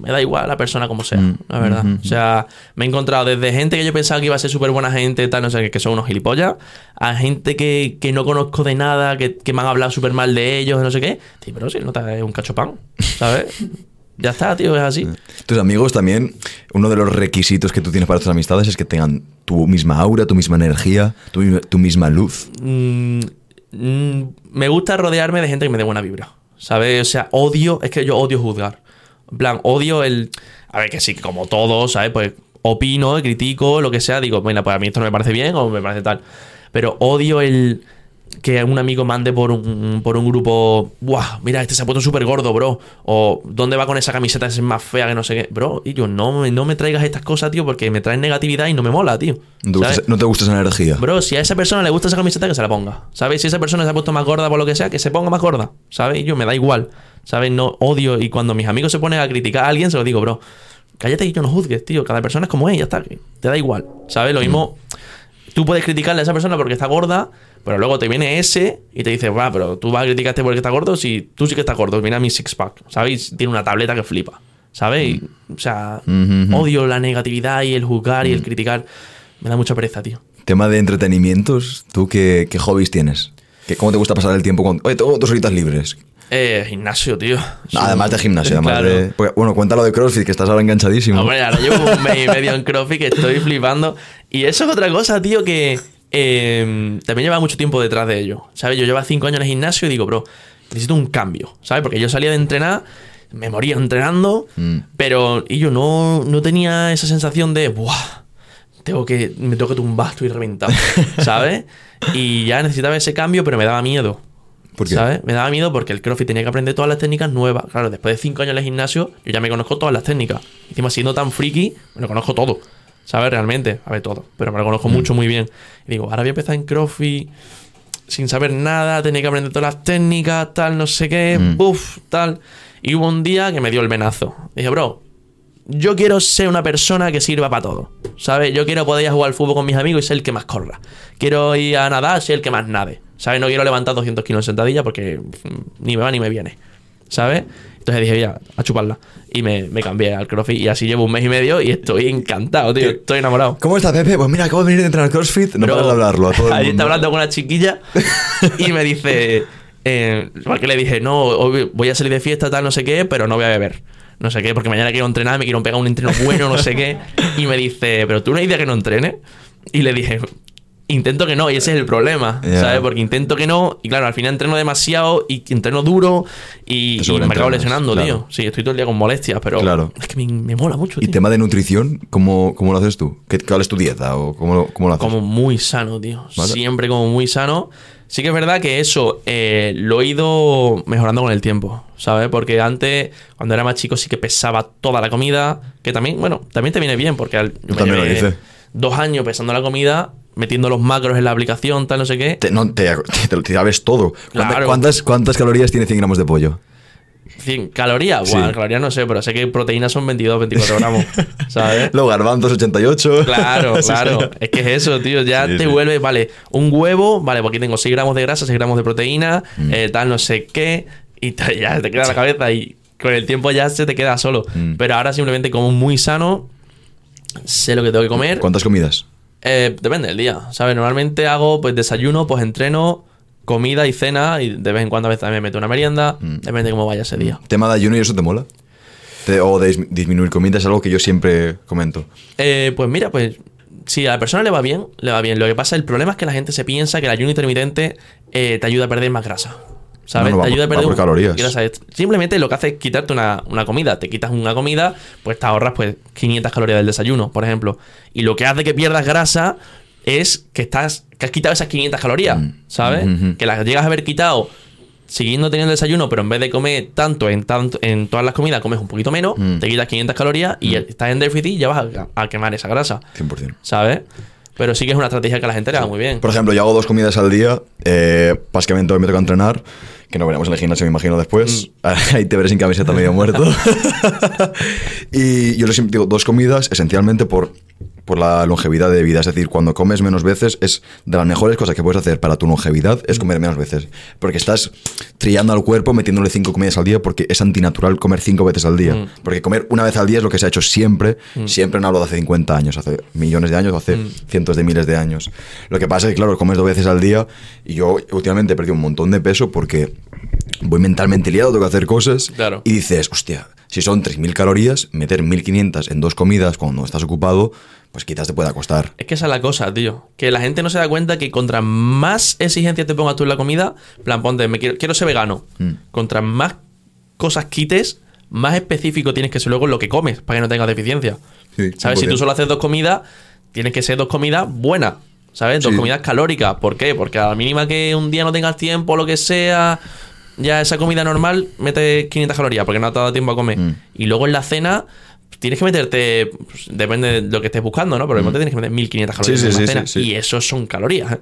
me da igual la persona como sea, Mm, la verdad. ujú, O sea, me he encontrado desde gente que yo pensaba que iba a ser súper buena gente, tal, no sé, qué, que son unos gilipollas, a gente que, que no conozco de nada, que, que me han hablado súper mal de ellos, no sé qué. Sí, pero si no te es un cachopán, ¿sabes? ya está, tío, es así. Tus amigos también, uno de los requisitos que tú tienes para tus amistades es que tengan tu misma aura, tu misma energía, tu, misma- tu misma luz. Mm, mm, me gusta rodearme de gente que me dé buena vibra. ¿Sabes? O sea, odio, es que yo odio juzgar. En plan, odio el. A ver, que sí, como todos, ¿sabes? Pues opino, critico, lo que sea, digo, bueno, pues a mí esto no me parece bien o me parece tal. Pero odio el que un amigo mande por un, por un grupo, ¡buah! Mira, este se ha puesto súper gordo, bro. O ¿dónde va con esa camiseta? Es más fea que no sé qué. Bro, y yo, no, me- no me traigas estas cosas, tío, porque me traen negatividad y no me mola, tío. No te, gusta, esa- no te gusta esa energía. Bro, si a esa persona le gusta esa camiseta, que se la ponga. ¿Sabes? Si esa persona se ha puesto más gorda por lo que sea, que se ponga más gorda. ¿Sabes? Y yo me da igual. ¿Sabes? No odio. Y cuando mis amigos se ponen a criticar a alguien, se lo digo, bro. Cállate y yo no juzgues, tío. Cada persona es como es, ya está. Te da igual. ¿Sabes? Lo mismo. Tú puedes criticarle a esa persona porque está gorda, pero luego te viene ese y te dice, va, pero tú vas a criticarte porque está gordo si tú sí que estás gordo. Mira mi six pack. ¿Sabes? Y Tiene una tableta que flipa. ¿Sabes? Y, o sea, Ujú. odio la negatividad y el juzgar y el criticar. Me da mucha pereza, tío. Tema de entretenimientos, ¿tú qué, qué hobbies tienes? ¿Qué, ¿Cómo te gusta pasar el tiempo? Con, Oye, tengo dos horitas libres. Eh, gimnasio, tío. No, además de gimnasio, además Claro. de... porque, bueno, cuéntalo de CrossFit, que estás ahora enganchadísimo. Hombre, ahora llevo un mes y medio en CrossFit que estoy flipando. Y eso es otra cosa, tío, que eh, también lleva mucho tiempo detrás de ello. ¿Sabes? Yo llevo cinco años en el gimnasio y digo, bro, necesito un cambio. ¿Sabes? Porque yo salía de entrenar, me moría entrenando, Mm. pero y yo no, no tenía esa sensación de, ¡buah! Tengo que, me tengo que tumbar, estoy reventado. ¿Sabes? Y ya necesitaba ese cambio, pero me daba miedo. ¿Por qué? ¿Sabes? Me daba miedo porque el CrossFit tenía que aprender todas las técnicas nuevas. Claro, después de cinco años en el gimnasio, yo ya me conozco todas las técnicas. Encima, siendo tan friki, me lo conozco todo. ¿Sabes? Realmente. A ver, todo. Pero me lo conozco mucho, muy bien. Y digo, ahora voy a empezar en CrossFit sin saber nada, tenía que aprender todas las técnicas, tal, no sé qué, Mm. buf, tal. Y hubo un día que me dio el venazo. Dije, bro, yo quiero ser una persona que sirva para todo. ¿Sabes? Yo quiero poder ir a jugar al fútbol con mis amigos y ser el que más corra. Quiero ir a nadar, ser el que más nade. ¿Sabes? No quiero levantar 200 kilos en sentadilla porque mm, ni me va ni me viene. ¿Sabes? Entonces dije, ya, a chuparla. Y me, me cambié al CrossFit. Y así llevo un mes y medio y estoy encantado, tío. Estoy enamorado. ¿Cómo está Pepe? Pues mira, acabo de venir de entrenar CrossFit. No de hablarlo a todo el Ayer mundo. estaba hablando con una chiquilla y me dice. Eh, porque le dije, no, hoy voy a salir de fiesta, tal, no sé qué, pero no voy a beber. No sé qué, porque mañana quiero entrenar, me quiero pegar un entreno bueno, no sé qué. Y me dice, pero tú no hay día que no entrene. Y le dije, intento que no, y ese es el problema, Ya. ¿sabes? Porque intento que no, y claro, al final entreno demasiado y entreno duro y, y me acabo lesionando, claro. tío. Sí, estoy todo el día con molestias, pero Claro. es que me, me mola mucho, ¿Y tío. tema de nutrición? ¿Cómo, cómo lo haces tú? ¿Qué, ¿Cuál es tu dieta? ¿O cómo, cómo lo haces? Como muy sano, tío. Vale. Siempre como muy sano. Sí que es verdad que eso eh, lo he ido mejorando con el tiempo, ¿sabes? Porque antes, cuando era más chico, sí que pesaba toda la comida. Que también, bueno, también te viene bien, porque al- yo me también lo hice. dos años pesando la comida, metiendo los macros en la aplicación, tal, no sé qué. Te, no, te, te, te sabes todo. ¿Cuánta- Claro. ¿Cuántas, ¿Cuántas calorías tiene 100 gramos de pollo? 100 calorías, Sí. Buah, calorías no sé, pero sé que proteínas son 22, 24 gramos, ¿sabes? Los garbanzos 88. Claro, claro. Es que es eso, tío. Ya Sí, te sí. vuelve, vale, un huevo, vale, porque tengo 6 gramos de grasa, 6 gramos de proteína, Mm. eh, tal, no sé qué, y te- ya te queda la cabeza y con el tiempo ya se te queda solo. Mm. Pero ahora simplemente como muy sano, sé lo que tengo que comer. ¿Cuántas comidas? Eh, depende del día, ¿sabes? Normalmente hago pues desayuno, pues entreno, comida y cena, y de vez en cuando a veces también me meto una merienda, Mm. depende de cómo vaya ese día. ¿Tema de ayuno y eso te mola? Te- o de dis- disminuir comida es algo que yo siempre comento. Eh, pues mira, pues si a la persona le va bien, le va bien. Lo que pasa, el problema es que la gente se piensa que el ayuno intermitente eh, te ayuda a perder más grasa. ¿Sabes? No, no, va te ayuda a perder por calorías. grasa. Simplemente lo que hace es quitarte una, una comida. Te quitas una comida, pues te ahorras pues 500 calorías del desayuno, por ejemplo. Y lo que hace que pierdas grasa es que estás que has quitado esas 500 calorías, ¿sabes? Mm. Ujú. Que las llegas a haber quitado siguiendo teniendo desayuno, pero en vez de comer tanto en, tanto en todas las comidas, comes un poquito menos, Mm. te quitas 500 calorías y estás en déficit y ya vas a, a quemar esa grasa, 100%. ¿sabes? Pero sí que es una estrategia que a la gente le va muy bien. Por ejemplo, yo hago dos comidas al día. eh, básicamente hoy me toca entrenar. Que nos veremos en el gimnasio, me imagino, después. Mm. Ahí te veré sin camiseta medio muerto. y yo les digo dos comidas esencialmente por, por la longevidad de vida. Es decir, cuando comes menos veces, es de las mejores cosas que puedes hacer para tu longevidad es comer menos veces. Porque estás trillando al cuerpo metiéndole cinco comidas al día porque es antinatural comer cinco veces al día. Mm. Porque comer una vez al día es lo que se ha hecho siempre. Siempre no hablo de hace 50 años, hace millones de años, o hace Mm. cientos de miles de años. Lo que pasa es que, claro, comes dos veces al día y yo últimamente he perdido un montón de peso porque voy mentalmente liado, tengo que hacer cosas. Claro. Y dices, hostia, si son 3.000 calorías, meter 1.500 en dos comidas cuando estás ocupado, pues quizás te pueda costar. Es que esa es la cosa, tío. Que la gente no se da cuenta que contra más exigencias te pongas tú en la comida, plan, ponte, me quiero, quiero ser vegano. Mm. Contra más cosas quites, más específico tienes que ser luego en lo que comes para que no tengas deficiencia. Sí, ¿Sabes? Si 100%. tú solo haces dos comidas, tienes que ser dos comidas buenas. ¿Sabes? Dos Sí. comidas calóricas. ¿Por qué? Porque a la mínima que un día no tengas tiempo o lo que sea, ya esa comida normal mete 500 calorías porque no te ha dado tiempo a comer. Mm. Y luego en la cena tienes que meterte, pues, depende de lo que estés buscando, ¿no? Pero mm. te tienes que meter 1500 calorías Sí, sí, en la sí, cena. sí, sí. Y eso son calorías, ¿eh?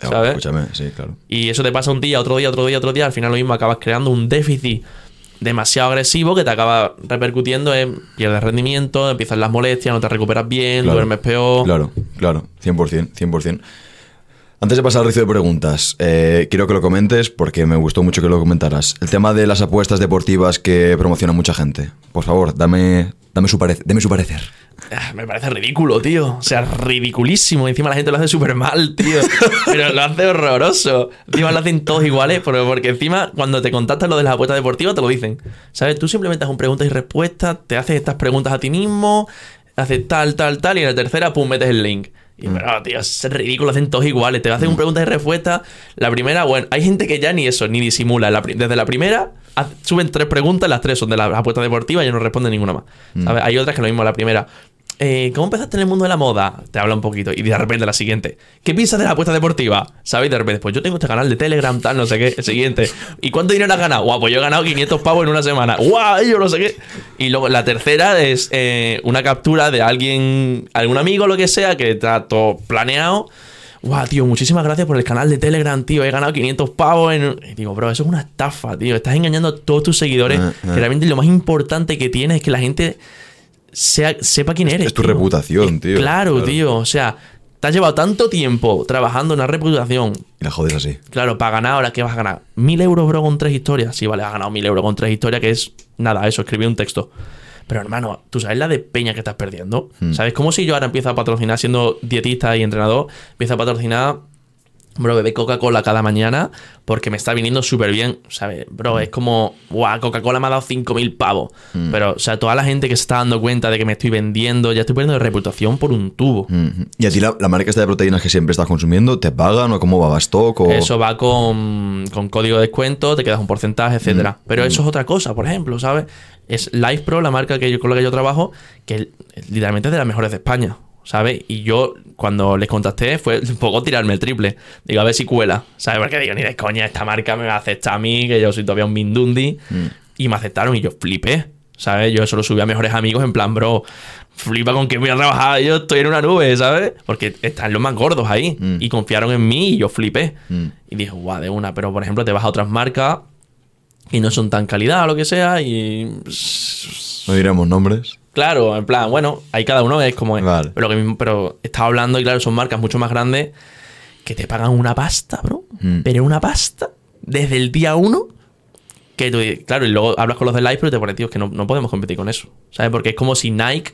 ¿Sabes? Escúchame, sí, claro. Y eso te pasa un día, otro día, otro día, otro día. Al final lo mismo acabas creando un déficit demasiado agresivo que te acaba repercutiendo en pierdes rendimiento, empiezan las molestias, no te recuperas bien, Claro. duermes peor. Claro, claro, 100%, 100%. Antes de pasar al resto de preguntas, eh, quiero que lo comentes porque me gustó mucho que lo comentaras. El tema de las apuestas deportivas que promociona mucha gente. Por favor, dame, dame, su, deme su parecer. Ah, Me parece ridículo, tío. O sea, ridiculísimo. Encima la gente lo hace súper mal, tío. Pero lo hace horroroso. Encima lo hacen todos iguales, porque encima cuando te contactan lo de las apuestas deportivas te lo dicen. ¿Sabes? Tú simplemente haces un preguntas y respuestas, te haces estas preguntas a ti mismo, haces tal, tal, tal, y en la tercera, pum, metes el link. Y pero, tío, es ridículo, hacen todos iguales. Te hacen un preguntas y respuestas. La primera, bueno, hay gente que ya ni eso, ni disimula. La desde la primera, suben tres preguntas, las tres son de las apuestas deportivas y no responden ninguna más. ¿Sabes? Hay otras que lo mismo, la primera. Eh, ¿Cómo empezaste en el mundo de la moda? Te habla un poquito. Y de repente la siguiente. ¿Qué piensas de la apuesta deportiva? ¿Sabes? Y de repente, pues yo tengo este canal de Telegram, tal, no sé qué. El siguiente. ¿Y cuánto dinero has ganado? Guau, pues yo he ganado 500 pavos en una semana. Guau, yo no sé qué. Y luego la tercera es eh, una captura de alguien, algún amigo o lo que sea, que está todo planeado. Guau, tío, muchísimas gracias por el canal de Telegram, tío. He ganado 500 pavos en... Y digo, bro, eso es una estafa, tío. Estás engañando a todos tus seguidores. Ah. Que realmente lo más importante que tienes es que la gente sea- sepa quién eres. es tu tío. reputación, tío. Claro, Claro. tío. O sea, te has llevado tanto tiempo trabajando en una reputación. Y la jodes así. Claro, para ganar ahora, ¿qué vas a ganar? ¿Mil euros, bro, con tres historias? Sí, vale, has ganado mil euros con tres historias, que es nada, eso, escribir un texto. Pero hermano, ¿tú sabes la de peña que estás perdiendo? Hmm. ¿Sabes? Como si yo ahora empiezo a patrocinar, siendo dietista y entrenador, empiezo a patrocinar, bro, beber Coca-Cola cada mañana porque me está viniendo súper bien, ¿sabes? Bro, es como, guau, Coca-Cola me ha dado 5.000 pavos. Hmm. Pero, o sea, toda la gente que se está dando cuenta de que me estoy vendiendo, ya estoy perdiendo reputación por un tubo. Mm. ¿Y a ti la, la marca esta de proteínas que siempre estás consumiendo, te pagan o cómo va? ¿Va stock o...? Eso va con, con código de descuento, te quedas un porcentaje, etcétera. Pero eso es otra cosa, por ejemplo, ¿sabes? Es Life Pro, la marca que yo, con la que yo trabajo, que literalmente es de las mejores de España, ¿sabes? Y yo, cuando les contacté, fue un poco tirarme el triple. Digo, a ver si cuela, ¿sabes? Porque digo, ni de coña, esta marca me va a aceptar a mí, que yo soy todavía un mindundi. Y me aceptaron y yo flipé, ¿sabes? Yo eso lo subí a mejores amigos en plan, bro, flipa con que voy a trabajar, yo estoy en una nube, ¿sabes? Porque están los más gordos ahí Mm. y confiaron en mí y yo flipé. Mm. Y dije, guau, de una, pero por ejemplo te vas a otras marcas y no son tan calidad o lo que sea y... No diremos nombres. Claro, en plan, bueno, ahí cada uno es como es. Vale. Pero, que mismo- pero estaba hablando y claro, son marcas mucho más grandes que te pagan una pasta, bro. Mm. Pero una pasta desde el día uno que tú, claro, y luego hablas con los de Live, pero te pones, tío, es que no, no podemos competir con eso. ¿Sabes? Porque es como si Nike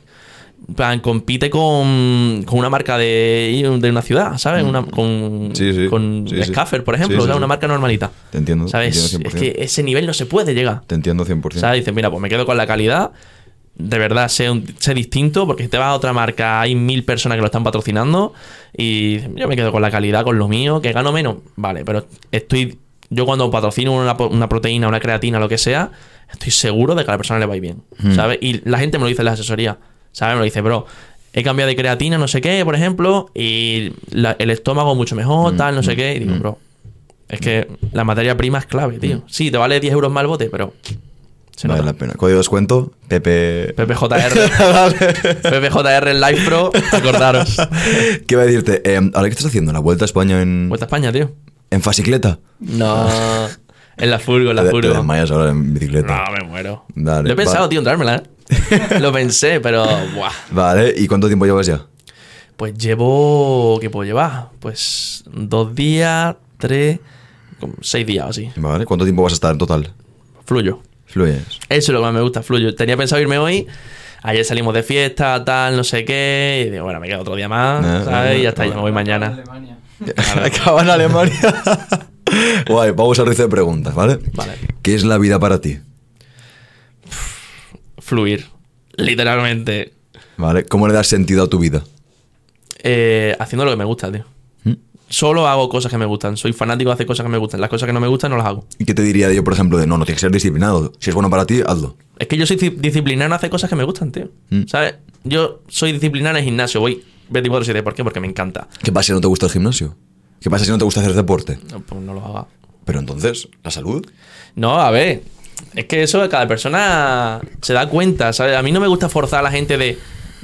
plan, compite con, con una marca de, de una ciudad, ¿sabes? Una, con Mm. Sí, sí. con Sí. Scaffer, por ejemplo, o sea, una marca normalita. Te entiendo. ¿Sabes? Te entiendo Es 100%. que ese nivel no se puede llegar. Te entiendo 100%. O sea, dices, mira, pues me quedo con la calidad. De verdad, sé, un- sé distinto, porque si te vas a otra marca, hay mil personas que lo están patrocinando. Y yo me quedo con la calidad, con lo mío, que gano menos. Vale, pero estoy. Yo cuando patrocino una, una proteína, una creatina, lo que sea, estoy seguro de que a la persona le va a ir bien. ¿Sabes? Y la gente me lo dice en la asesoría. ¿Sabes? Me lo dice, bro. He cambiado de creatina, no sé qué, por ejemplo, y la- el estómago mucho mejor, tal, no sé qué. Y digo, bro, es que la materia prima es clave, tío. Sí, te vale 10 euros más el bote, pero se vale nota. la pena. Código de descuento, PP... PPJR. PPJR en Live Pro, acordaros. ¿Qué iba a decirte? Eh, ¿Ahora qué estás haciendo? ¿La Vuelta a España en, Vuelta a España, tío. en fascicleta? No. En la furgo, en la Te, te furgo. desmayas ahora en bicicleta. No, me muero. Dale, Lo he pensado, tío, entrármela, ¿eh? Lo pensé, pero. Buah. Vale, ¿y cuánto tiempo llevas ya? Pues llevo. ¿Qué puedo llevar? Pues dos días, tres. seis días o así. Vale, ¿cuánto tiempo vas a estar en total? Fluyo. Fluyes. Eso es lo que más me gusta, fluyo. Tenía pensado irme hoy. Ayer salimos de fiesta, tal, no sé qué. Y digo, bueno, me quedo otro día más, Eh, ¿sabes? eh, Y ya está, ya me voy mañana. Alemania. Acaba en Alemania. Guay, vamos rizo de preguntas, ¿vale? Vale. ¿Qué es la vida para ti? Fluir. Literalmente. ¿Vale? ¿Cómo le das sentido a tu vida? Eh, haciendo lo que me gusta, tío. Solo hago cosas que me gustan. Soy fanático de hacer cosas que me gustan. Las cosas que no me gustan no las hago. ¿Y qué te diría yo, por ejemplo, de no, no tienes que ser disciplinado? Si es bueno para ti, hazlo. Es que yo soy di- disciplinado en hacer cosas que me gustan, tío. Mm. ¿Sabes? Yo soy disciplinado en el gimnasio. Voy 24-7. ¿Por qué? Porque me encanta. ¿Qué pasa si no te gusta el gimnasio? ¿Qué pasa si no te gusta hacer deporte? No, pues no lo haga. Pero entonces, ¿la salud? No, a ver. Es que eso cada persona se da cuenta, ¿sabes? A mí no me gusta forzar a la gente de,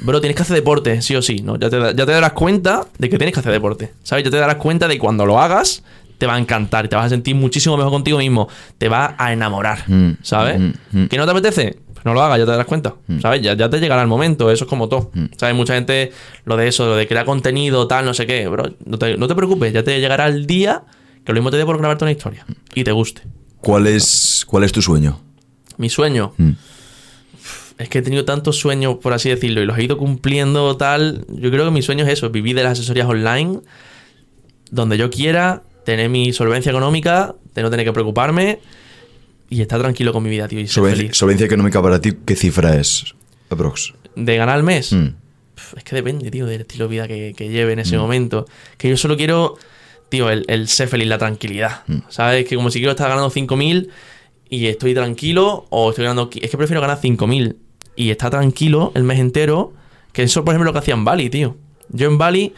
bro, tienes que hacer deporte, sí o sí. No, ya te, da- ya te darás cuenta de que tienes que hacer deporte, ¿sabes? Ya te darás cuenta de que cuando lo hagas te va a encantar, te vas a sentir muchísimo mejor contigo mismo, te va a enamorar, Mm, ¿sabes? mm, mm. ¿Que no te apetece? Pues no lo hagas, ya te darás cuenta, ¿sabes? Ya, ya te llegará el momento, eso es como todo. Mm. ¿Sabes? Mucha gente, lo de eso, lo de crear contenido, tal, no sé qué, bro, no te, no te preocupes, ya te llegará el día que lo mismo te dé por grabarte una historia y te guste. ¿Cuál es, cuál es tu sueño? Mi sueño. Mm. Es que he tenido tantos sueños, por así decirlo, y los he ido cumpliendo tal. Yo creo que mi sueño es eso, vivir de las asesorías online, donde yo quiera, tener mi solvencia económica, de no tener que preocuparme y estar tranquilo con mi vida, tío, y ser Solvencia, feliz. solvencia económica para ti, ¿qué cifra es? Aprox. De ganar al mes, Mm. es que depende, tío, del estilo de vida que, que lleve en ese momento. Que yo solo quiero, tío, el, el ser feliz, la tranquilidad. ¿Sabes? Que como si quiero estar ganando 5.000 y estoy tranquilo, o estoy ganando. Es que prefiero ganar 5.000 y estar tranquilo el mes entero. Que eso, por ejemplo, lo que hacía en Bali, tío. Yo en Bali,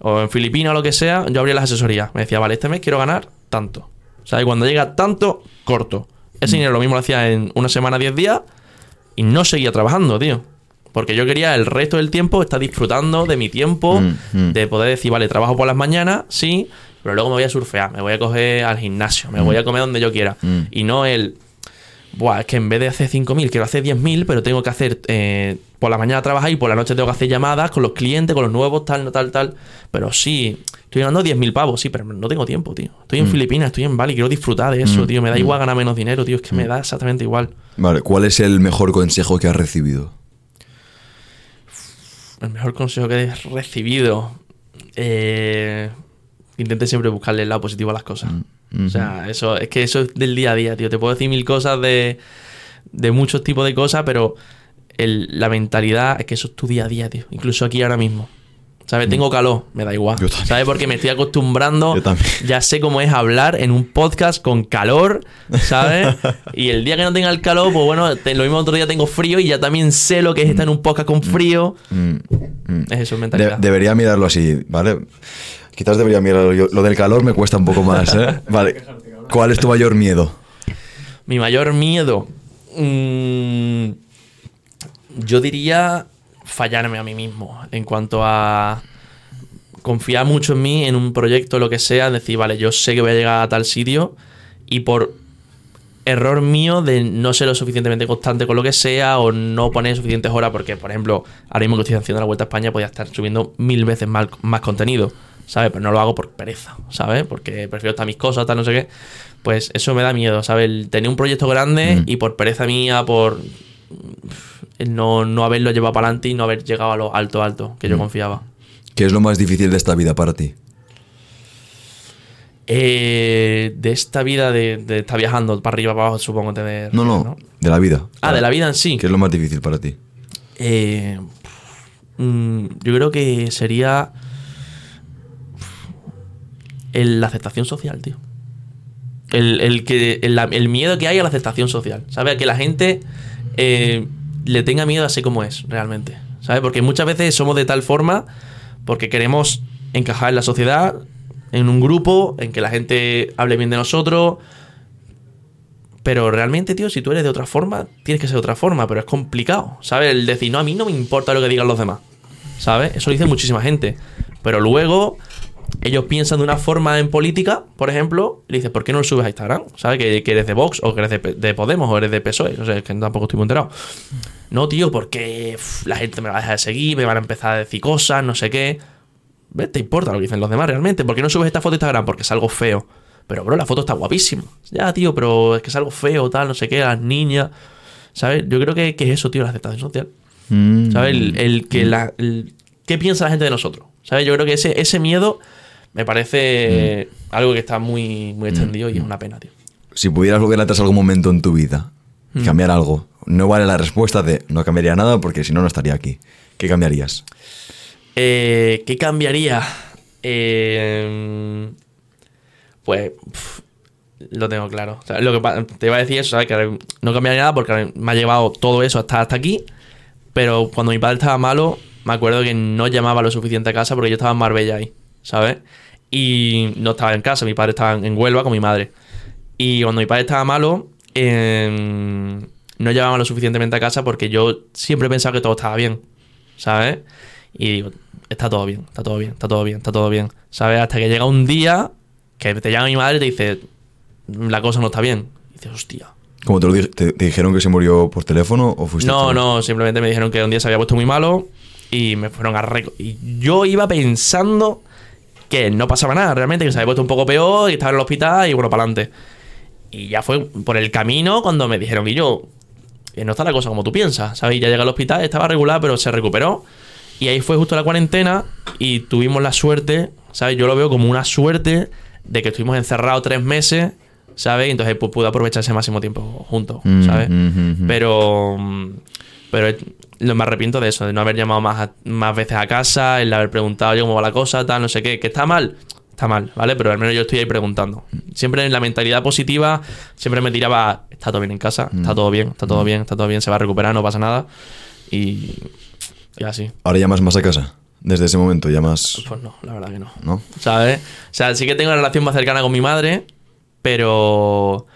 o en Filipinas o lo que sea, yo abría las asesorías. Me decía, vale, este mes quiero ganar tanto. ¿Sabes? Cuando llega tanto, corto. Ese dinero lo mismo lo hacía en una semana, 10 días y no seguía trabajando, tío. Porque yo quería el resto del tiempo estar disfrutando de mi tiempo, Mm, mm. de poder decir, vale, trabajo por las mañanas, sí, pero luego me voy a surfear, me voy a coger al gimnasio, me voy a comer donde yo quiera. Mm. Y no el, Buah, es que en vez de hacer 5.000, quiero hacer 10.000, pero tengo que hacer eh, por la mañana trabajar y por la noche tengo que hacer llamadas con los clientes, con los nuevos, tal, tal, tal. Pero sí, estoy ganando 10.000 pavos, sí, pero no tengo tiempo, tío. Estoy en Filipinas, estoy en Bali, quiero disfrutar de eso, tío. Me da igual ganar menos dinero, tío. Es que me da exactamente igual. Vale, ¿cuál es el mejor consejo que has recibido? El mejor consejo que he recibido. Eh, intente siempre buscarle el lado positivo a las cosas. O sea, eso es que eso es del día a día, tío. Te puedo decir mil cosas de, de muchos tipos de cosas, pero el- la mentalidad es que eso es tu día a día, tío. Incluso aquí ahora mismo. ¿Sabes? Tengo calor, me da igual. ¿Sabes? Porque me estoy acostumbrando. Yo también. Ya sé cómo es hablar en un podcast con calor, ¿sabes? y el día que no tenga el calor, pues bueno, te- lo mismo otro día tengo frío y ya también sé lo que es estar en un podcast con frío. Mm, mm. Es eso, De- mentalidad. debería mirarlo así, ¿vale? Quizás debería mirarlo. yo. Lo del calor me cuesta un poco más, ¿eh? Vale. ¿Cuál es tu mayor miedo? Mi mayor miedo. mm, yo diría fallarme a mí mismo. En cuanto a confiar mucho en mí, en un proyecto, lo que sea. Decir, vale, yo sé que voy a llegar a tal sitio. Y por error mío de no ser lo suficientemente constante con lo que sea o no poner suficientes horas. Porque, por ejemplo, ahora mismo que estoy haciendo la Vuelta a España, podía estar subiendo mil veces más, más contenido. ¿Sabes? Pero no lo hago por pereza, ¿sabes? Porque prefiero estar mis cosas, tal, no sé qué. Pues eso me da miedo, ¿sabes? El tener un proyecto grande Mm. y por pereza mía, por el no, no haberlo llevado para adelante y no haber llegado a lo alto, alto, que yo Mm. confiaba. ¿Qué es lo más difícil de esta vida para ti? Eh, de esta vida de, de estar viajando para arriba, para abajo, supongo que te No, no, de la vida. Ah, de la vida en sí. ¿Qué es lo más difícil para ti? Eh, mm, yo creo que sería el- la aceptación social, tío. El, el que, el, miedo que hay a la aceptación social. ¿Sabes? Que la gente eh, le tenga miedo a ser como es, realmente. ¿Sabes? Porque muchas veces somos de tal forma porque queremos encajar en la sociedad, en un grupo, en que la gente hable bien de nosotros. Pero realmente, tío, si tú eres de otra forma, tienes que ser de otra forma, pero es complicado, ¿sabes? El decir, no, a mí no me importa lo que digan los demás, ¿sabes? Eso lo dice muchísima gente. Pero luego ellos piensan de una forma en política, por ejemplo, y le dices, ¿por qué no lo subes a Instagram? ¿Sabes? Que, que eres de Vox o que eres de, Podemos o eres de PSOE. O sea, es que tampoco estoy muy enterado. No, tío, porque uf, la gente me va a dejar de seguir, me van a empezar a decir cosas, no sé qué. ¿Ves? ¿Te importa lo que dicen los demás realmente? ¿Por qué no subes esta foto a Instagram? Porque es algo feo. Pero, bro, la foto está guapísima. Ya, tío, pero es que es algo feo, tal, no sé qué, las niñas. ¿Sabes? Yo creo que, que es eso, tío, la aceptación social. Mm. ¿Sabes? El, el que la. el- ¿Qué piensa la gente de nosotros? ¿Sabes? Yo creo que ese, ese miedo me parece algo que está muy, muy extendido y es una pena, tío. Si pudieras volver atrás algún momento en tu vida y cambiar algo, no vale la respuesta de no cambiaría nada porque si no, no estaría aquí. ¿Qué cambiarías? Eh, ¿Qué cambiaría? Eh, pues lo tengo claro. O sea, lo que te iba a decir eso, ¿sabes? Que no cambiaría nada porque me ha llevado todo eso hasta, hasta aquí. Pero cuando mi padre estaba malo, me acuerdo que no llamaba lo suficiente a casa porque yo estaba en Marbella ahí, ¿sabes? Y no estaba en casa, mi padre estaba en Huelva con mi madre. Y cuando mi padre estaba malo, eh, no llamaba lo suficientemente a casa porque yo siempre pensaba que todo estaba bien, ¿sabes? Y digo, está todo bien, está todo bien, está todo bien, está todo bien, ¿sabes? Hasta que llega un día que te llama mi madre y te dice, la cosa no está bien. Y dices, hostia. ¿Cómo te, lo di- te, te dijeron que se murió por teléfono o fuiste No, no, simplemente me dijeron que un día se había puesto muy malo y me fueron a Y yo iba pensando que no pasaba nada, realmente, que se había puesto un poco peor y estaba en el hospital y bueno, para adelante. Y ya fue por el camino cuando me dijeron que yo, que no está la cosa como tú piensas, ¿sabes? Ya llegué al hospital, estaba regular, pero se recuperó. Y ahí fue justo la cuarentena y tuvimos la suerte, ¿sabes? Yo lo veo como una suerte de que estuvimos encerrados tres meses, ¿sabes? Y entonces pues, pude aprovechar ese máximo tiempo juntos, Mm, ¿sabes? mm, mm. Pero, pero lo me arrepiento de eso, de no haber llamado más, a- más veces a casa, el haber preguntado oye, cómo va la cosa, tal, no sé qué. ¿Que está mal? Está mal, ¿vale? Pero al menos yo estoy ahí preguntando. Siempre en la mentalidad positiva, siempre me tiraba, está todo bien en casa, está todo bien, está todo bien, está todo bien, se va a recuperar, no pasa nada. Y, y así. ¿Ahora llamas más a casa? Desde ese momento llamas... Pues no, la verdad que no. ¿No? ¿Sabes? O sea, sí que tengo una relación más cercana con mi madre, pero.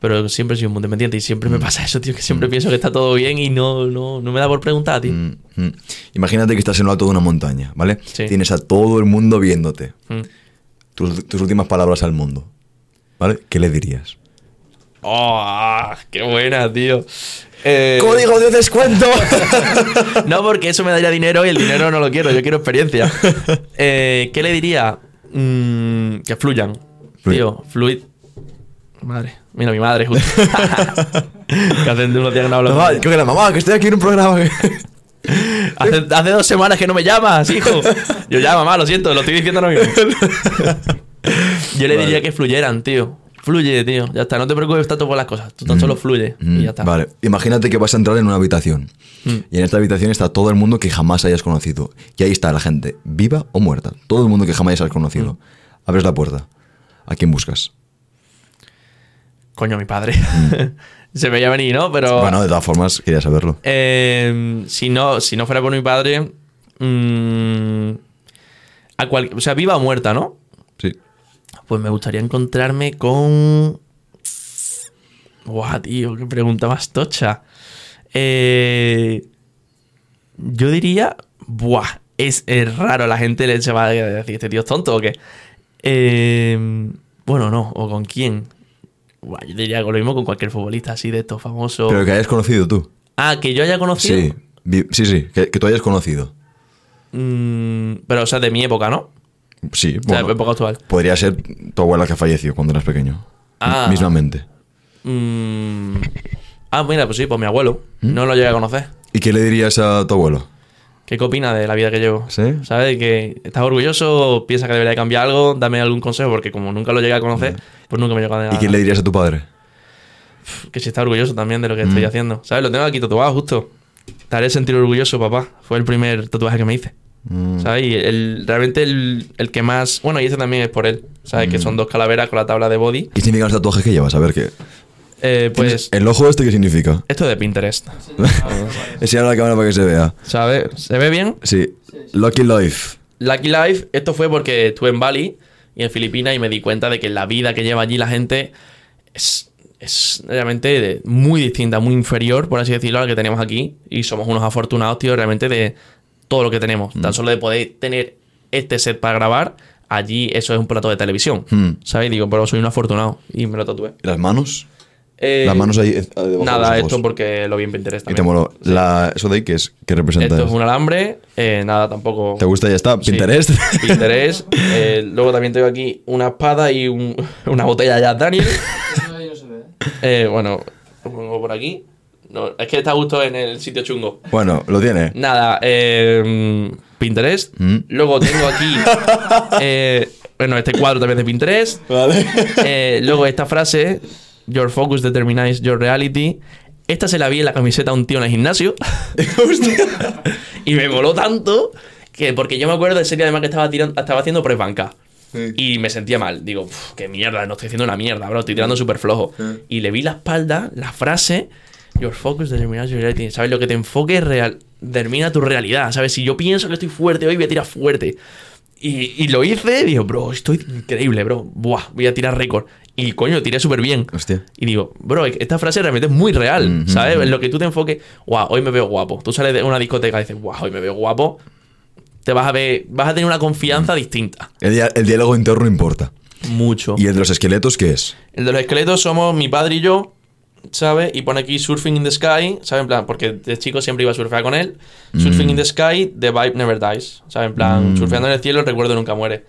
Pero siempre he sido muy independiente y siempre me pasa eso, tío, que siempre pienso que está todo bien y no, no, no me da por preguntar, tío. Mm, mm. Imagínate que estás en lo alto de una montaña, ¿vale? Sí. Tienes a todo el mundo viéndote. Mm. Tus, tus últimas palabras al mundo, ¿vale? ¿Qué le dirías? ¡Oh! ah, ¡Qué buena, tío! Eh, ¡Código de descuento! no, porque eso me daría dinero y el dinero no lo quiero, yo quiero experiencia. Eh, ¿Qué le diría? Mm, que fluyan. Fluid. Tío, fluid. Madre. Mira, mi madre, justo. que hace unos días que no hablo mamá, que la mamá, que estoy aquí en un programa. que- Hace, hace dos semanas que no me llamas, hijo. Yo ya, mamá, lo siento, lo estoy diciendo ahora mismo. Yo le diría que fluyeran, tío. Fluye, tío. Ya está, no te preocupes tanto por las cosas. Tú tan solo fluye y ya está. Mm, Vale, imagínate que vas a entrar en una habitación. Mm. Y en esta habitación está todo el mundo que jamás hayas conocido. Y ahí está la gente, viva o muerta. Todo el mundo que jamás hayas conocido. Mm. Abres la puerta. ¿A quién buscas? Coño, mi padre. Se veía venir, ¿no? Pero. Mm. Bueno, de todas formas, quería saberlo. eh, si, no, si no fuera por mi padre. mm, a cual, o sea, viva o muerta, ¿no? Sí. Pues me gustaría encontrarme con. Buah, tío, qué pregunta más tocha. Eh, yo diría. Buah, es, es raro, la gente le se va a decir, ¿este tío es tonto o qué? Eh, bueno, no, o con quién. Buah, yo diría lo mismo con cualquier futbolista así de estos famosos. Pero que hayas conocido tú. Ah, que yo haya conocido. Sí. Sí, sí, que, que tú hayas conocido. Mm, pero, o sea, de mi época, ¿no? Sí, O sea, bueno. época actual. Podría ser tu abuela que falleció cuando eras pequeño. Ah. Mismamente. Mm, ah, mira, pues sí, pues mi abuelo. ¿Mm? No lo llegué a conocer. ¿Y qué le dirías a tu abuelo? ¿Qué opina de la vida que llevo? ¿Sí? ¿Sabes? Que estás orgulloso, piensa que debería de cambiar algo, dame algún consejo, porque como nunca lo llegué a conocer, pues nunca me llegó a dar ¿Y qué le dirías a tu padre? Que si está orgulloso también de lo que Mm. estoy haciendo. ¿Sabes? Lo tengo aquí tatuado justo. Te haré sentir orgulloso, papá. Fue el primer tatuaje que me hice. Mm. ¿Sabes? Y el, realmente el, el que más... Bueno, y ese también es por él. ¿Sabes? Mm. Que son dos calaveras con la tabla de body. ¿Qué significan los tatuajes que llevas? A ver qué. Eh, pues... ¿El ojo este qué significa? Esto es de Pinterest. Enseñar a la cámara para que se vea. ¿Sabes? ¿Se ve bien? Sí. Lucky Life. Lucky Life, esto fue porque estuve en Bali y en Filipinas y me di cuenta de que la vida que lleva allí la gente es, es realmente de- muy distinta, muy inferior, por así decirlo, a la que tenemos aquí. Y somos unos afortunados, tío, realmente de todo lo que tenemos. Tan solo de poder tener este set para grabar, allí eso es un plato de televisión. Hmm. ¿Sabes? Digo, pero soy un afortunado y me lo tatué. ¿Y las manos? Eh, las manos ahí. eh, debajo de Nada, los ojos. esto porque lo vi en Pinterest Y te también. moló. La, ¿Eso de ahí qué es? ¿Qué representa? Esto es un alambre, eh, nada, tampoco. ¿Te gusta y ya está? Sí. ¿Pinterest? Pinterest. Eh, luego también tengo aquí una espada y un- una botella de Jack Daniel. Eso ahí no se ve. Eh, bueno, lo pongo por aquí. No, es que está justo en el sitio chungo. bueno, lo tiene. Nada, eh, Pinterest. Mm. Luego tengo aquí. eh, bueno, este cuadro también de Pinterest. Vale. Eh, luego esta frase: Your focus determines your reality. Esta se la vi en la camiseta a un tío en el gimnasio. y me moló tanto que, porque yo me acuerdo de ese día además que estaba, tirando, estaba haciendo press banca. Y me sentía mal. Digo, "Uf, qué mierda, no estoy haciendo una mierda, bro. Estoy tirando súper flojo. Y le vi la espalda, la frase, Your focus determines your reality. ¿Sabes? Lo que te enfoques real, determina tu realidad. ¿Sabes? Si yo pienso que estoy fuerte hoy, voy a tirar fuerte. Y, y lo hice, digo, bro, estoy increíble, bro. Buah, voy a tirar récord. Y coño, tiré súper bien. Hostia. Y digo, bro, esta frase realmente es muy real, ¿sabes? En lo que tú te enfoques, guau, hoy me veo guapo. Tú sales de una discoteca y dices, guau, hoy me veo guapo. Te vas a ver, vas a tener una confianza distinta. El, dia- el diálogo interno importa. Mucho. ¿Y el de los esqueletos qué es? El de los esqueletos somos mi padre y yo, ¿sabes? Y pone aquí Surfing in the Sky, ¿sabes? En plan, porque de chico siempre iba a surfear con él. Surfing in the Sky, the vibe never dies, ¿sabes? En plan, Mm. surfeando en el cielo, el recuerdo nunca muere.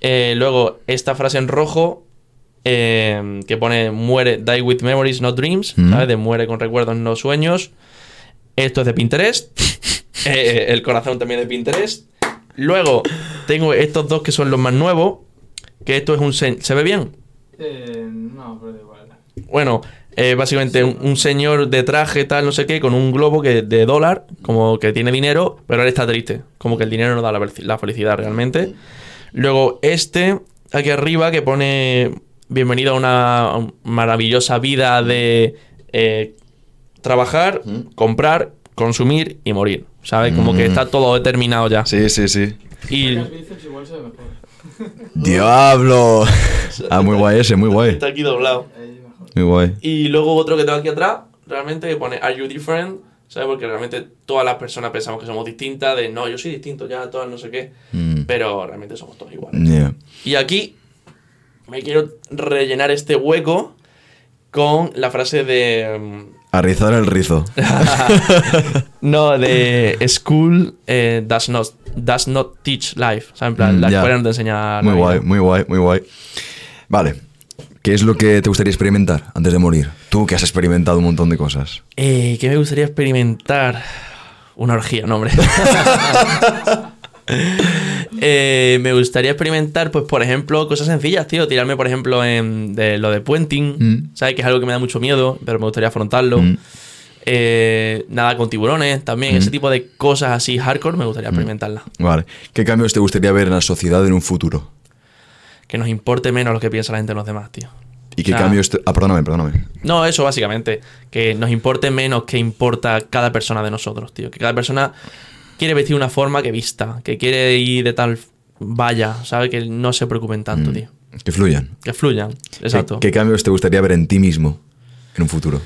Eh, luego, esta frase en rojo, eh, que pone muere, die with memories, not dreams, Mm. ¿sabes? De muere con recuerdos, no sueños. Esto es de Pinterest. Eh, el corazón también de Pinterest. Luego, tengo estos dos que son los más nuevos. Que esto es un... se- ¿Se ve bien? Eh, no, pero da igual. Bueno, eh, básicamente un, un señor de traje, tal, no sé qué, con un globo que de dólar, como que tiene dinero, pero él está triste. Como que el dinero no da la felicidad realmente. Luego este, aquí arriba, que pone bienvenido a una maravillosa vida de eh, trabajar, comprar, consumir y morir. ¿Sabes? Como que está todo determinado ya. Sí, sí, sí. Y. ¡Diablo! Ah, muy guay ese, muy guay. está aquí doblado. Muy guay. Y luego otro que tengo aquí atrás, realmente que pone Are you different? ¿Sabes? Porque realmente todas las personas pensamos que somos distintas, de no, yo soy distinto, ya, todas no sé qué. Mm. Pero realmente somos todos iguales. Yeah. Y aquí me quiero rellenar este hueco con la frase de... mm, A rizar el rizo. no, de school eh, does, not, does not teach life. O sea, en plan, Mm, la ya. escuela no te enseña... Muy vida. guay, muy guay, muy guay. Vale. ¿Qué es lo que te gustaría experimentar antes de morir? Tú que has experimentado un montón de cosas. Eh, ¿Qué me gustaría experimentar? Una orgía, no, hombre. Eh, me gustaría experimentar, pues, por ejemplo, cosas sencillas, tío. Tirarme, por ejemplo, en de lo de puenting, Mm. ¿sabes? Que es algo que me da mucho miedo, pero me gustaría afrontarlo. Mm. Eh, nada con tiburones, también. Mm. Ese tipo de cosas así hardcore me gustaría experimentarlas. Vale. ¿Qué cambios te gustaría ver en la sociedad en un futuro? Que nos importe menos lo que piensa la gente de los demás, tío. ¿Y qué cambios te... Ah, perdóname, perdóname. No, eso básicamente. Que nos importe menos que importa cada persona de nosotros, tío. Que cada persona quiere vestir una forma que vista. Que quiere ir de tal vaya, ¿sabes? Que no se preocupen tanto, Mm. tío. Que fluyan. Que fluyan. Exacto. ¿Qué, qué cambios te gustaría ver en ti mismo en un futuro?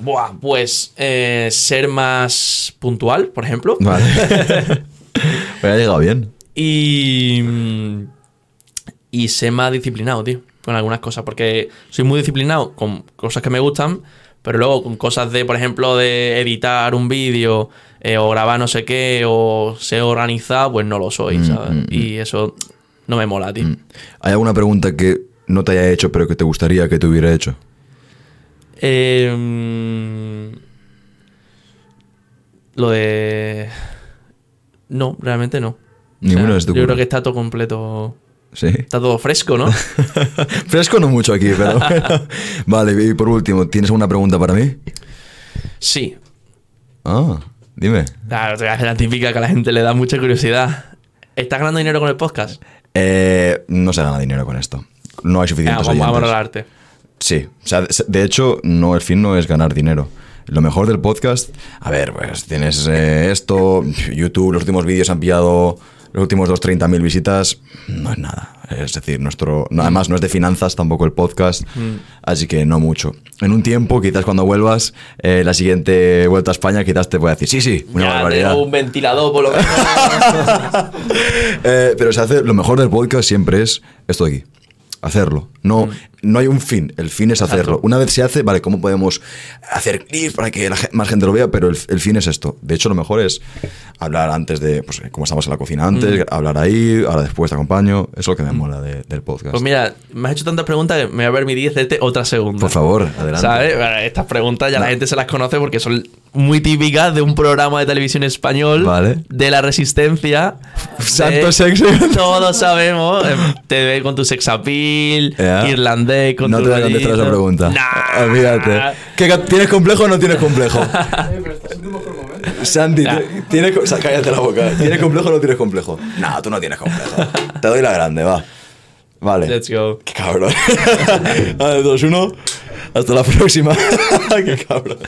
Buah, pues eh, ser más puntual, por ejemplo. Vale. Me ha llegado bien. Y. mm, Y ser más disciplinado, tío. Con algunas cosas. Porque soy muy disciplinado con cosas que me gustan. Pero luego con cosas de, por ejemplo, de editar un vídeo. eh, o grabar no sé qué. O ser organizado. Pues no lo soy, Mm, ¿sabes? mm, Y eso no me mola, tío. ¿Hay alguna pregunta que no te haya hecho pero que te gustaría que te hubiera hecho? Eh, mm, lo de. No, realmente no. Ninguna es tu Yo culo. creo que está todo completo. Sí. Está todo fresco, ¿no? Fresco no mucho aquí, pero. Vale, y por último, ¿tienes alguna pregunta para mí? sí. Ah, dime. Claro, te voy a hacer la típica que a la gente le da mucha curiosidad. ¿Estás ganando dinero con el podcast? Eh, no se gana dinero con esto. No hay suficientes Venga, vamos a oyentes. valorarte. Sí, o sea, de- de hecho, no, el fin no es ganar dinero. Lo mejor del podcast, a ver, pues tienes eh, esto, YouTube, los últimos vídeos han pillado los últimos dos 30.000 visitas, no es nada. Es decir, nuestro, no, además no es de finanzas tampoco el podcast, así que no mucho. En un tiempo, quizás cuando vuelvas, eh, la siguiente vuelta a España, quizás te pueda decir, sí, sí, una ya barbaridad. tengo un ventilador, por lo menos. Eh, pero se hace, lo mejor del podcast siempre es esto de aquí. Hacerlo. No, no hay un fin. El fin es hacerlo. Mm. Exacto. Una vez se hace, vale, ¿cómo podemos hacer clips para que la más gente lo vea? Pero el, el fin es esto. De hecho, lo mejor es hablar antes de, pues, como estamos en la cocina antes, hablar ahí, ahora después te acompaño. Eso es lo que me mola de- del podcast. Mm. Pues mira, me has hecho tantas preguntas que me voy a permitir hacerte otra segunda. Por favor, adelante. ¿Sabes? Estas preguntas ya la gente se las conoce porque son muy típicas de un programa de televisión español Vale. de la resistencia. Santo sexo. Todos sabemos. eh, Te ve con tu sex appeal, Ya. Con no tu te voy a contestar esa pregunta. Nah. Olvídate. ¿Qué ca- ¿Tienes complejo o no tienes complejo? Momento. Santi, ¿tienes, o sea, cállate la boca. ¿Tienes complejo o no tienes complejo? No, tú no tienes complejo. Te doy la grande, va. Vale. Let's go. Qué cabrón. Vale, dos, uno. Hasta la próxima. Qué cabrón.